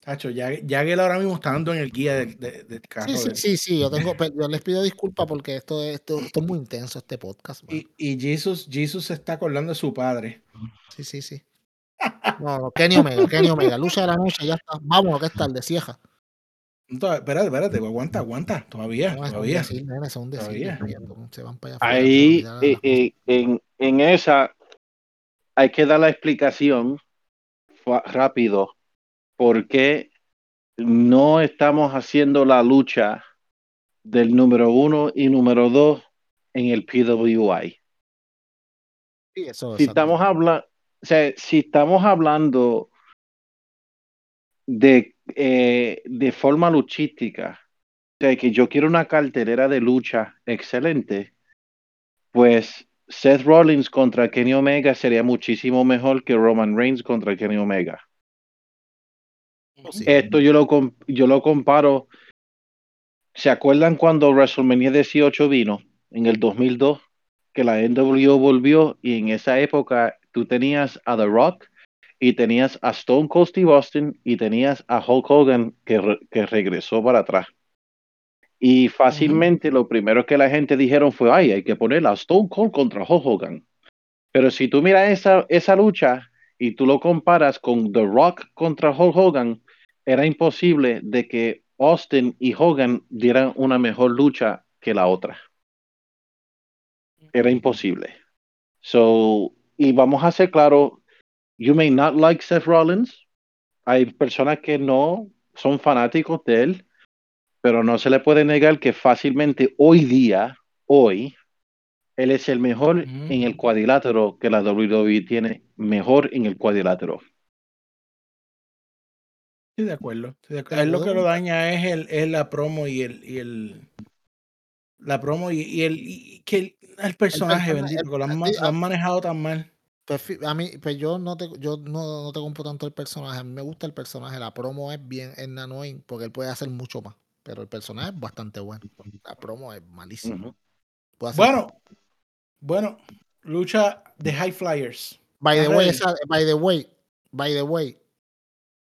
Tacho, ya, ya que él ahora mismo está dando en el guía del de, de carro. Sí, sí, de- sí, sí, yo tengo, pe- yo les pido disculpas porque esto, es- esto, esto es muy intenso, este podcast. Y, y Jesus, Jesus se está acordando de su padre. Sí, sí, sí. No, no, Kenny Omega, Kenny Omega, lucha de la noche, ya está. Vámonos, que es tarde, cieja. No, espérate, espérate, aguanta, aguanta. Todavía, No, todavía. decir, Todavía. se van para allá afuera, Ahí, de eh, eh, en, en esa, hay que dar la explicación rápido por qué no estamos haciendo la lucha del número uno y número dos en el PWI. Sí, eso, Si estamos hablando, o sea, si estamos hablando de, eh, de forma luchística, o sea, que yo quiero una cartelera de lucha excelente, pues Seth Rollins contra Kenny Omega sería muchísimo mejor que Roman Reigns contra Kenny Omega. Sí. Esto yo lo, yo lo comparo. ¿Se acuerdan cuando WrestleMania 18 vino en el 2002? Que la NWO volvió y en esa época tú tenías a The Rock y tenías a Stone Cold Steve Austin y tenías a Hulk Hogan que, re- que regresó para atrás. Y fácilmente lo primero que la gente dijeron fue, ay, hay que poner a Stone Cold contra Hulk Hogan. Pero si tú miras esa, esa lucha y tú lo comparas con The Rock contra Hulk Hogan, era imposible de que Austin y Hogan dieran una mejor lucha que la otra. Era imposible. So, y vamos a ser claro, you may not like Seth Rollins. Hay personas que no son fanáticos de él, pero no se le puede negar que fácilmente hoy día, hoy, él es el mejor en el cuadrilátero que la WWE tiene, mejor en el cuadrilátero. Estoy de acuerdo. estoy de acuerdo. A él lo que lo daña es, el, es la promo y el, y el la promo y, y el y que el, el personaje, persona- bendito, el- que lo han, ma- sí, lo han manejado tan mal. Pues a mí, pues yo no te, yo no, no te compro tanto el personaje. A mí me gusta el personaje. La promo es bien en annoying porque él puede hacer mucho más. Pero el personaje es bastante bueno. La promo es malísima. Bueno, bueno, lucha de High Flyers. by the ¿estás way, esa, by the way, by the way,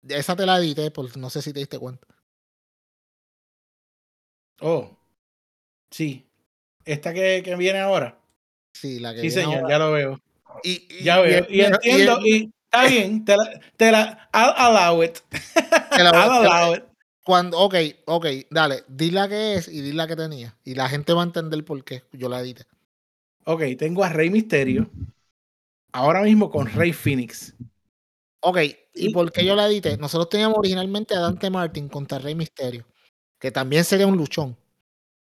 esa te la edité, por no sé si te diste cuenta. Oh, sí. Esta que, que viene ahora. Sí, la que Sí, viene señor, ahora. ya lo veo. Y, y- Ya veo. Y entiendo. y el- Y está bien. Te la, te la I'll allow it. Te la voy- I'll te la- allow it. Cuando, ok, ok, dale, di la que es y di la que tenía. Y la gente va a entender por qué yo la edité. Ok, tengo a Rey Misterio. Ahora mismo con Rey Phoenix. Ok, ¿y Y- por qué yo la edité? Nosotros teníamos originalmente a Dante Martin contra Rey Misterio, que también sería un luchón.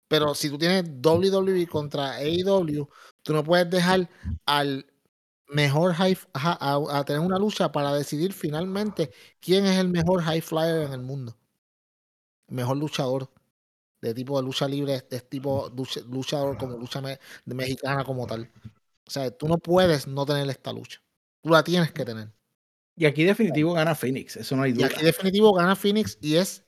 Pero si tú tienes WWE contra AEW, tú no puedes dejar al mejor high, a, a- a tener una lucha para decidir finalmente quién es el mejor high flyer en el mundo. Mejor luchador de tipo de lucha libre, de tipo lucha- luchador como lucha me- de mexicana como tal. O sea, tú no puedes no tener esta lucha. Tú la tienes que tener. Y aquí definitivo gana Phoenix. Eso no hay Y duda. aquí definitivo gana Phoenix y es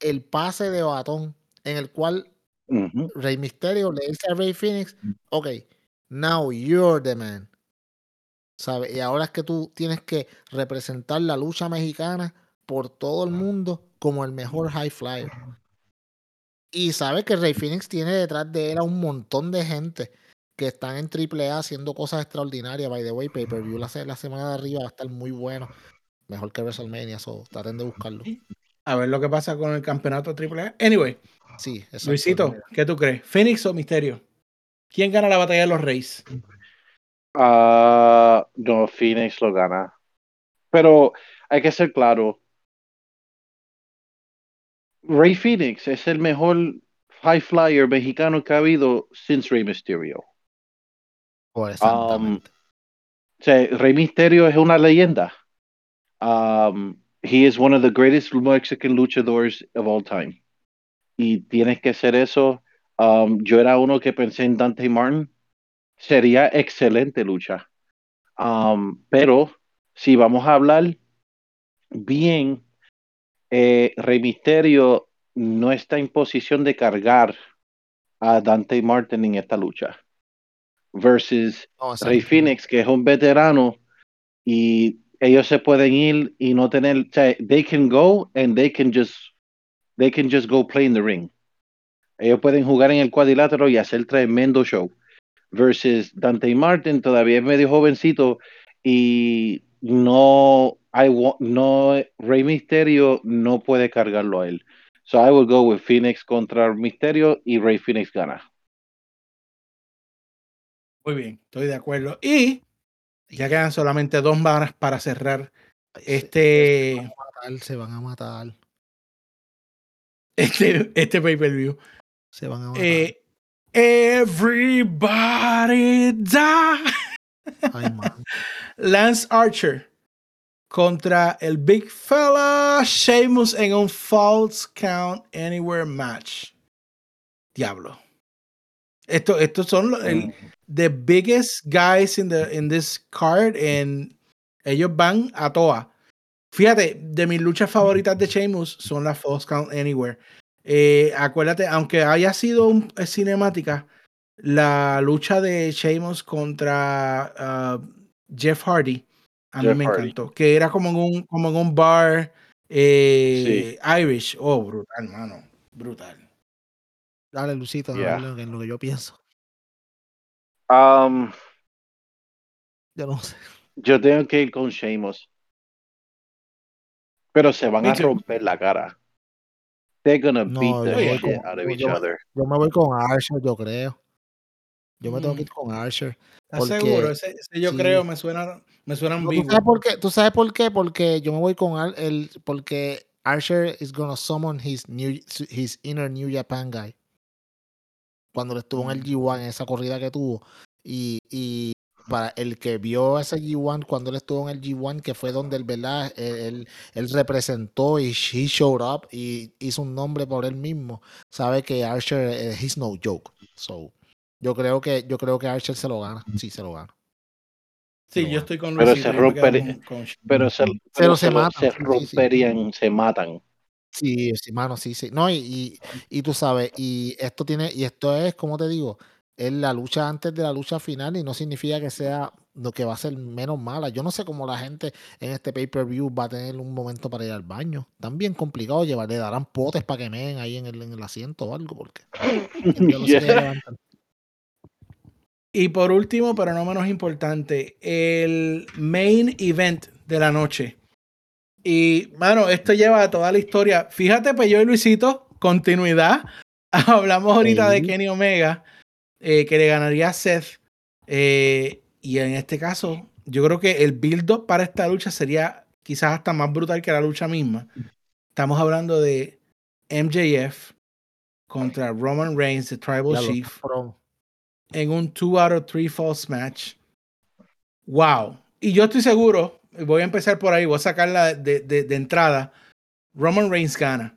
el pase de batón en el cual. Rey Mysterio le dice a Rey Phoenix, ok, now you're the man. ¿Sabes? Y ahora es que tú tienes que representar la lucha mexicana por todo el mundo como el mejor high flyer. Y sabes que Rey Phoenix tiene detrás de él a un montón de gente que están en AAA haciendo cosas extraordinarias. By the way, pay-per-view la, se- la semana de arriba va a estar muy bueno. Mejor que WrestleMania, so traten de buscarlo. A ver lo que pasa con el campeonato AAA. Anyway, Sí, exacto. Luisito, ¿qué tú crees? ¿Phoenix o Misterio? ¿Quién gana la batalla de los Reyes? Ah, no, Phoenix lo gana. Pero hay que ser claro. Rey Phoenix es el mejor high flyer mexicano que ha habido since Rey Mysterio. Exactamente. O sea, Rey Mysterio es una leyenda. Um, he is one of the greatest Mexican luchadores of all time. Y tienes que ser eso. Um, yo era uno que pensé en Dante Martin. Sería excelente lucha. Pero si vamos a hablar bien, eh, Rey Mysterio no está en posición de cargar a Dante Martin en esta lucha. Versus. Rey Phoenix, que es un veterano y ellos se pueden ir y no tener, o sea, they can go and they can just, they can just go play in the ring. Ellos pueden jugar en el cuadrilátero y hacer tremendo show. Versus Dante Martin todavía es medio jovencito y no, I no, Rey Misterio no puede cargarlo a él. So I will go with Phoenix contra Misterio y Rey Phoenix gana. Muy bien, estoy de acuerdo. Y ya quedan solamente dos varas para cerrar este. Se van a matar. Este, este pay-per-view. Se van a matar. Eh, everybody die. Ay, man. <laughs> Lance Archer contra el Big Fella Sheamus en un False Count Anywhere match. Diablo. Esto, estos son los- el, the biggest guys in, the, in this card and ellos van a toa. Fíjate, de mis luchas favoritas de Sheamus son las False Count Anywhere. Eh, acuérdate, aunque haya sido un, cinemática, la lucha de Sheamus contra ah, Jeff Hardy, a mí Jeff me Hardy. encantó. Que era como en un, como en un bar eh, Irish. Oh, brutal, mano. Brutal. Dale, Lucito, Yeah. que- en lo que yo pienso. Um, Yo no sé. yo tengo que ir con Sheamus. Pero se van a romper la cara. They're gonna No, beat the shit con- out of yo- each other. Yo me voy con Archer, yo creo. Yo me tengo Mm. que ir con Archer. ¿Estás Porque- seguro? Ese, ese yo sí. creo me suena, me suena No, ¿Tú sabes, por qué? ¿Tú sabes por qué? Porque yo me voy con Ar- el porque Archer is gonna summon his new his inner New Japan guy. Cuando estuvo en el Mm. G1 en esa corrida que tuvo y, y para el que vio ese G1 cuando él estuvo en el G1 que fue donde él verdad él, él- él representó y he showed up y hizo un nombre por él mismo sabe que Archer eh, he's no joke so yo creo que yo creo que Archer se lo gana sí se lo gana Sí, yo estoy con Pero se yo me quedo rompería- con- con- Pero se, Pero pero se se, lo- matan, se sí, sí, sí. romperían, se matan. Sí, sí, mano, sí, sí. No, y, y, y tú sabes, y esto tiene, y esto es, como te digo, es la lucha antes de la lucha final y no significa que sea lo que va a ser menos mala. Yo no sé cómo la gente en este pay-per-view va a tener un momento para ir al baño. Tan bien complicado llevar, le darán potes para que meen ahí en el, en el asiento o algo, porque <laughs> yo no sé qué Yeah. levantan. Y por último, pero no menos importante, el main event de la noche. Y, mano, esto lleva toda la historia. Fíjate, pues yo y Luisito, continuidad. <laughs> Hablamos ahorita de. Kenny Omega, eh, que le ganaría a Seth. Eh, y en este caso, yo creo que el build-up para esta lucha sería quizás hasta más brutal que la lucha misma. Estamos hablando de MJF contra Roman Reigns, The Tribal Chief en un 2 out of 3 false match. Wow. Y yo estoy seguro, voy a empezar por ahí, voy a sacarla de, de, de entrada. Roman Reigns gana.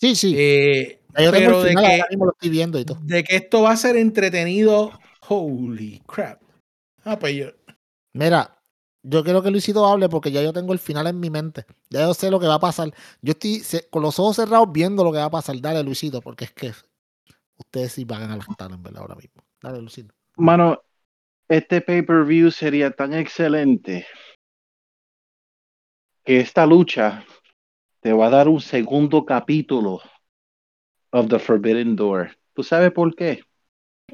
Sí, sí. Eh, pero de que, ahora mismo lo estoy viendo y todo. de que esto va a ser entretenido, holy crap. Ah, pues yo. Mira, yo quiero que Luisito hable porque ya yo tengo el final en mi mente. Ya yo sé lo que va a pasar. Yo estoy con los ojos cerrados viendo lo que va a pasar. Dale, Luisito, porque es que ustedes sí van a gastar en verdad ahora mismo. Dale, Luisito. Mano, este pay-per-view sería tan excelente que esta lucha te va a dar un segundo capítulo of The Forbidden Door. ¿Tú sabes por qué?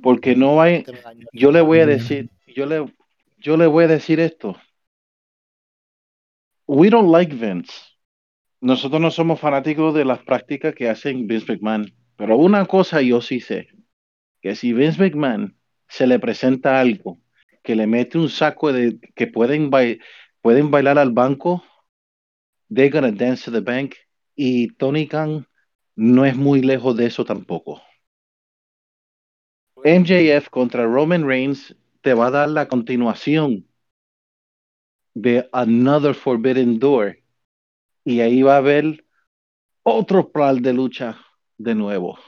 Porque no hay, yo le voy a decir, yo le, yo le voy a decir esto. We don't like Vince. Nosotros no somos fanáticos de las prácticas que hacen Vince McMahon. Pero una cosa yo sí sé, si Vince McMahon se le presenta algo que le mete un saco de que pueden, pueden bailar al banco, they're gonna dance to the bank. Y Tony Khan no es muy lejos de eso tampoco. MJF contra Roman Reigns te va a dar la continuación de Another Forbidden Door. Y ahí va a haber otro plan de lucha de nuevo.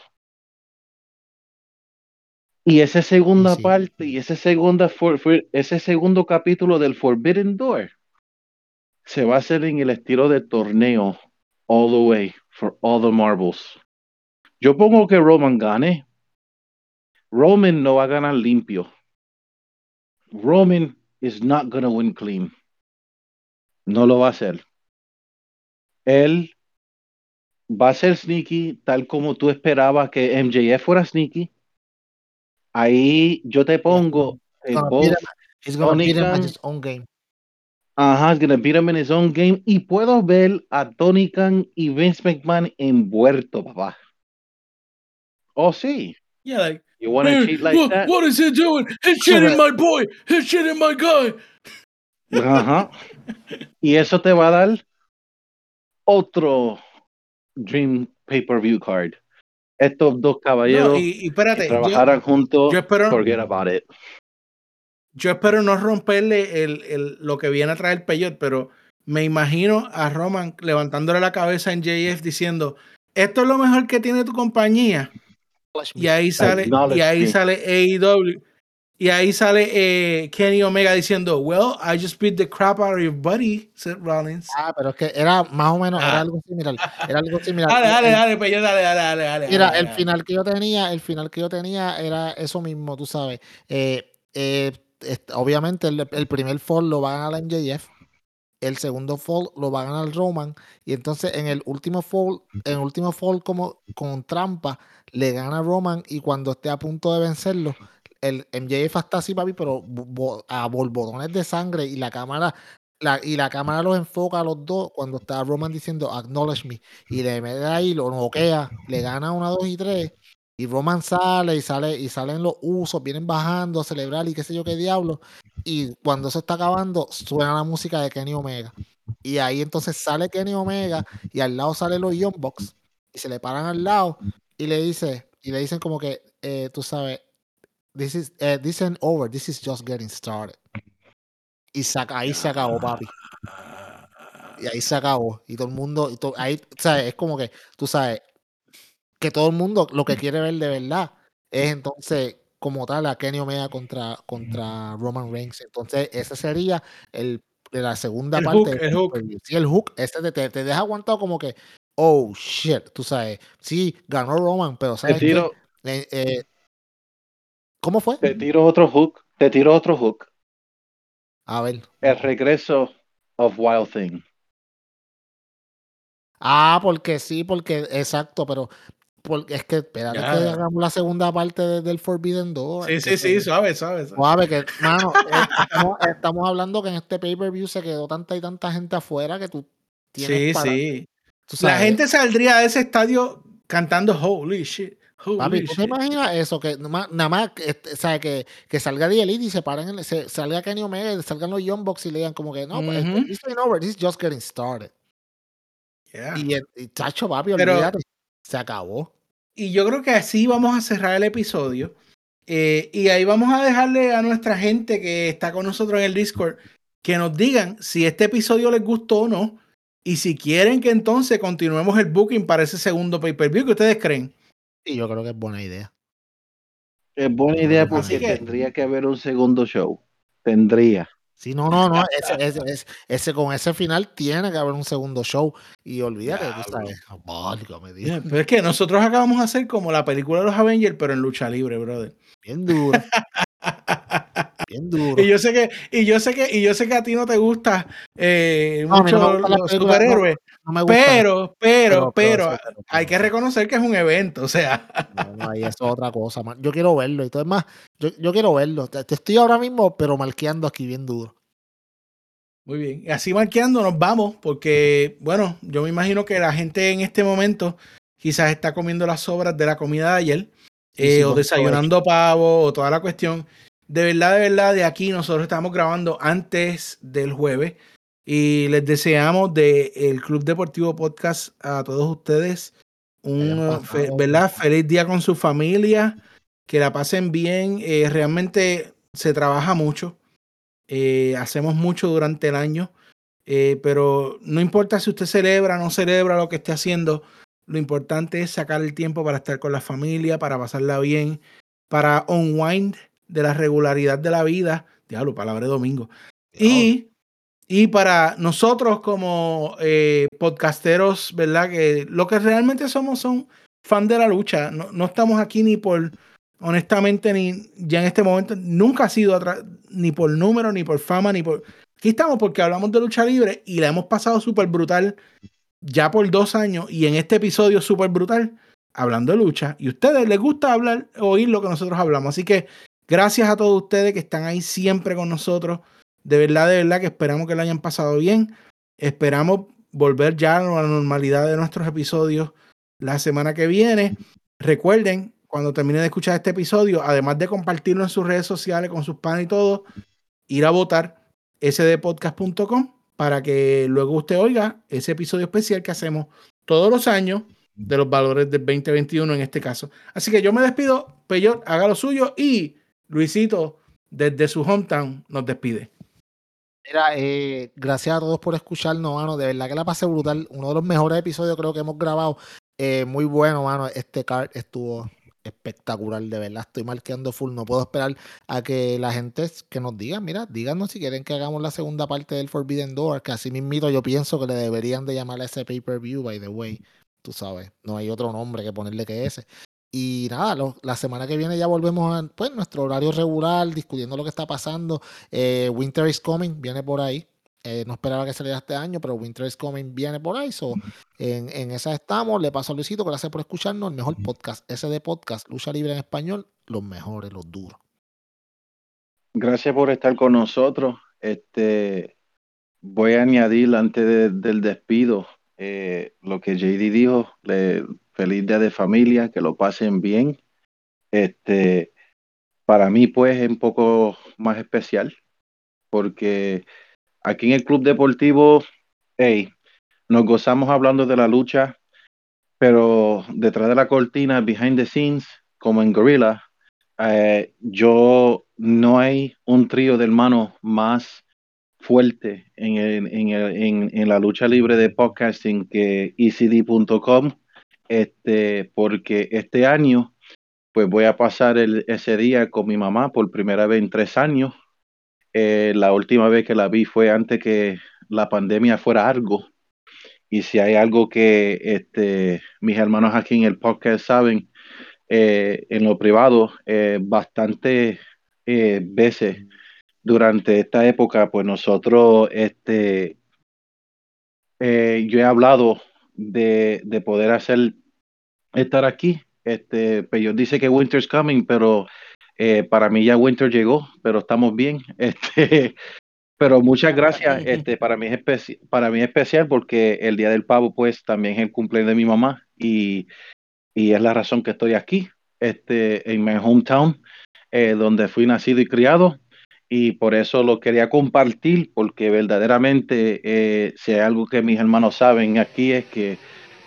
Y esa segunda sí. parte, y ese, segunda for- for- ese segundo capítulo del Forbidden Door se va a hacer en el estilo de torneo, all the way, for all the marbles. Yo pongo que Roman gane. Roman no va a ganar limpio. Roman is not gonna win clean. No lo va a hacer. Él va a ser sneaky tal como tú esperabas que MJF fuera sneaky. Ahí yo te pongo beat him at his own game. Ajá, he's gonna beat him in his own game. Y puedo ver a Tony Khan y Vince McMahon envuelto, papá. Oh, sí. Yeah, like, You want to "Hey, cheat like what, that? what is he doing? He's shitting my boy. He's shitting my guy. Ajá. Y eso te va a dar otro Dream Pay-Per-View card. Estos dos No, caballeros y, y espérate, que yo, trabajaran juntos, yo espero, forget about it. yo espero no romperle el, el- lo que viene a traer Peyot, pero me imagino a Roman levantándole la cabeza en JF diciendo, esto es lo mejor que tiene tu compañía. Y ahí sale, y ahí sale AEW. Y ahí sale eh, Kenny Omega diciendo, well, I just beat the crap out of your buddy, Seth Rollins. Ah, pero es que era más o menos, Ah. era algo similar. Era algo similar. Dale, dale, dale, Peyot, dale, dale, dale, dale. Mira, dale, el dale. final que yo tenía, el final que yo tenía era eso mismo, tú sabes. Eh, eh, obviamente el, el primer fall lo va a ganar la MJF, el segundo fall lo va a ganar Roman, y entonces en el último fall, en el último fall como con trampa, le gana Roman y cuando esté a punto de vencerlo, el MJF está así, papi, pero a borbotones de sangre y la cámara. La, y la cámara los enfoca a los dos cuando está Roman diciendo acknowledge me y le mete ahí, lo noquea, le gana una, dos y tres y Roman sale y sale y salen los usos, vienen bajando a celebrar y qué sé yo qué diablo y cuando eso está acabando suena la música de Kenny Omega y ahí entonces sale Kenny Omega y al lado sale los Young Bucks y se le paran al lado y le dice y le dicen como que eh, tú sabes this is eh, this ain't over. This is just getting started. Y saca, ahí se acabó papi. Y ahí se acabó. Y todo el mundo y to- ahí ¿sabes? es como que tú sabes que todo el mundo lo que quiere ver de verdad es entonces como tal a Kenny Omega contra contra Roman Reigns. Entonces ese sería el la segunda El parte hook, el hook. sí el hook ese te, te, te deja aguantado como que oh shit tú sabes. Sí ganó Roman pero sabes qué? tiro, Eh, eh, ¿cómo fue? te tiro otro hook, te tiro otro hook. a ver El regreso of Wild Thing. Ah, porque sí, porque exacto, pero porque es que espérate Ya. que hagamos la segunda parte de- del Forbidden Door. Sí, sí, sí, suave, suave. suave. Suave, que, mano, eh, estamos, estamos hablando que en este pay-per-view se quedó tanta y tanta gente afuera que tú tienes Sí, para- sí. tú La gente saldría de ese estadio cantando holy shit. Papi, ¿tú te imaginas eso? Que nada más, que, este, sabe, que, que salga Elite y se paren, en el- se, salga Kenny Omega, salgan los Young Bucks y le digan como que no, pues, Ujú. this ain't over, this is just getting started. Yeah. Y, el- y chacho, papi, Pero- olvídate, se acabó. Y yo creo que así vamos a cerrar el episodio. Eh, y ahí vamos a dejarle a nuestra gente que está con nosotros en el Discord que nos digan si este episodio les gustó o no. Y si quieren que entonces continuemos el booking para ese segundo pay-per-view que ustedes creen. Y yo creo que es buena idea. Es buena idea porque que- tendría que haber un segundo show. Tendría. Sí, no, no, no. Ese, ese, ese, ese- con ese final tiene que haber un segundo show. Y olvídate, tú Diablo. sabes. Válgame Dios, Pero es que nosotros acabamos de hacer como la película de los Avengers, pero en lucha libre, brother. Bien duro, <laughs> bien duro. Y yo sé que, y yo sé que, y yo sé que a ti no te gusta eh, No, no mucho las los no, superhéroes, No me gusta. pero, pero, pero, hay que reconocer que es un evento, o sea. No, no, ahí eso es otra cosa. man. Yo quiero verlo. Y todo es más, yo, yo quiero verlo. Te, te estoy ahora mismo, pero marqueando aquí bien duro. Muy bien. Y así marqueando nos vamos, porque, bueno, yo me imagino que la gente en este momento quizás está comiendo las sobras de la comida de ayer, eh, o desayunando pavo, o toda la cuestión. De verdad, de verdad, de aquí nosotros estamos grabando antes del jueves y les deseamos de el Club Deportivo Podcast a todos ustedes un eh, fe-. ¿verdad? feliz día con su familia, que la pasen bien. Eh, realmente se trabaja mucho, eh, hacemos mucho durante el año, eh, pero no importa si usted celebra o no celebra lo que esté haciendo, lo importante es sacar el tiempo para estar con la familia, para pasarla bien, para unwind de la regularidad de la vida. Diablo, palabra de domingo. Y, y para nosotros como eh, podcasteros, ¿verdad? Que lo que realmente somos son fan de la lucha. No, no estamos aquí ni por, honestamente, ni ya en este momento, nunca ha sido atra- ni por número, ni por fama, ni por... Aquí estamos porque hablamos de lucha libre y la hemos pasado súper brutal ya por dos años y en este episodio súper brutal hablando de lucha. Y a ustedes les gusta hablar, oír lo que nosotros hablamos. Así que gracias a todos ustedes que están ahí siempre con nosotros. De verdad, de verdad que esperamos que lo hayan pasado bien. Esperamos volver ya a la normalidad de nuestros episodios la semana que viene. Recuerden, cuando terminen de escuchar este episodio, además de compartirlo en sus redes sociales con sus panes y todo, ir a votar sdpodcast.com para que luego usted oiga ese episodio especial que hacemos todos los años de los valores del 2021 en este caso. Así que yo me despido, Peyot, haga lo suyo y Luisito desde su hometown nos despide. Mira, eh, gracias a todos por escucharnos, mano. De verdad que la pasé brutal. Uno de los mejores episodios creo que hemos grabado. Eh, muy bueno, mano. Este card estuvo espectacular, de verdad. Estoy marqueando full. No puedo esperar a que la gente que nos diga, mira, díganos si quieren que hagamos la segunda parte del Forbidden Door, que así mismito yo pienso que le deberían de llamar a ese pay-per-view, by the way. Tú sabes, no hay otro nombre que ponerle que ese. Y nada, la semana que viene ya volvemos a pues, nuestro horario regular, discutiendo lo que está pasando. Eh, Winter is Coming viene por ahí. Eh, no esperaba que saliera este año, pero Winter is Coming viene por ahí. So, en, en, esa estamos. Le paso a Luisito, gracias por escucharnos. El mejor podcast, SD Podcast, Lucha Libre en Español, los mejores, los duros. Gracias por estar con nosotros. Este, voy a añadir antes del despido eh, lo que JD dijo. Le, feliz día de familia, que lo pasen bien. Este, para mí, pues, es un poco más especial, porque aquí en el Club Deportivo, hey, nos gozamos hablando de la lucha, pero detrás de la cortina, behind the scenes, como en Gorilla, eh, yo no hay un trío de hermanos más fuerte en, en, en, en, la lucha libre de podcasting que ECD.com, este, porque este año pues voy a pasar ese día con mi mamá por primera vez en tres años eh, la última vez que la vi fue antes que la pandemia fuera algo. Y si hay algo que este, mis hermanos aquí en el podcast saben, eh, en lo privado, eh, bastante veces durante esta época, pues nosotros, este, yo he hablado de, de poder hacer, estar aquí. Este, pues yo dice que Winter's coming, pero eh, para mí ya Winter llegó, pero estamos bien. <laughs> Este, pero muchas gracias. Este, para mí es para mí es especial porque el día del pavo, pues, también es el cumpleaños de mi mamá y, y es la razón que estoy aquí, este, en mi hometown, eh, donde fui nacido y criado. Y por eso lo quería compartir, porque verdaderamente, eh, si hay algo que mis hermanos saben aquí es que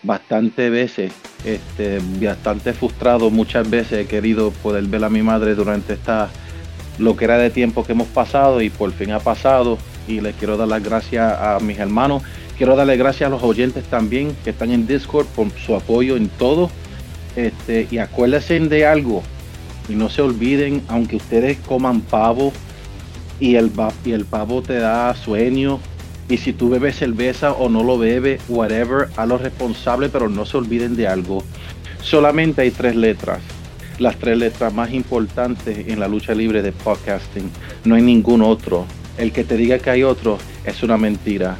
bastante veces, este, bastante frustrado, muchas veces he querido poder ver a mi madre durante esta lo que era de tiempo que hemos pasado y por fin ha pasado y les quiero dar las gracias a mis hermanos, quiero darle gracias a los oyentes también que están en Discord por su apoyo en todo. Este, y acuérdense de algo y no se olviden, aunque ustedes coman pavo y el, pavo te da sueño y si tú bebes cerveza o no lo bebes, whatever, a lo responsable, pero no se olviden de algo. Solamente hay tres letras. Las tres letras más importantes en la lucha libre de podcasting. No hay ningún otro. El que te diga que hay otro es una mentira.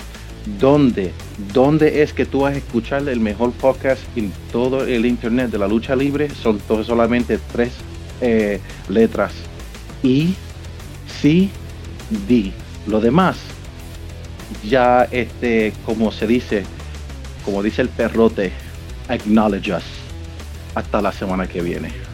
¿Dónde? ¿Dónde es que tú vas a escuchar el mejor podcast en todo el internet de la lucha libre? Son solamente tres eh, letras. Y, C, D. Lo demás ya este, como se dice, como dice el perrote, acknowledge us. Hasta la semana que viene.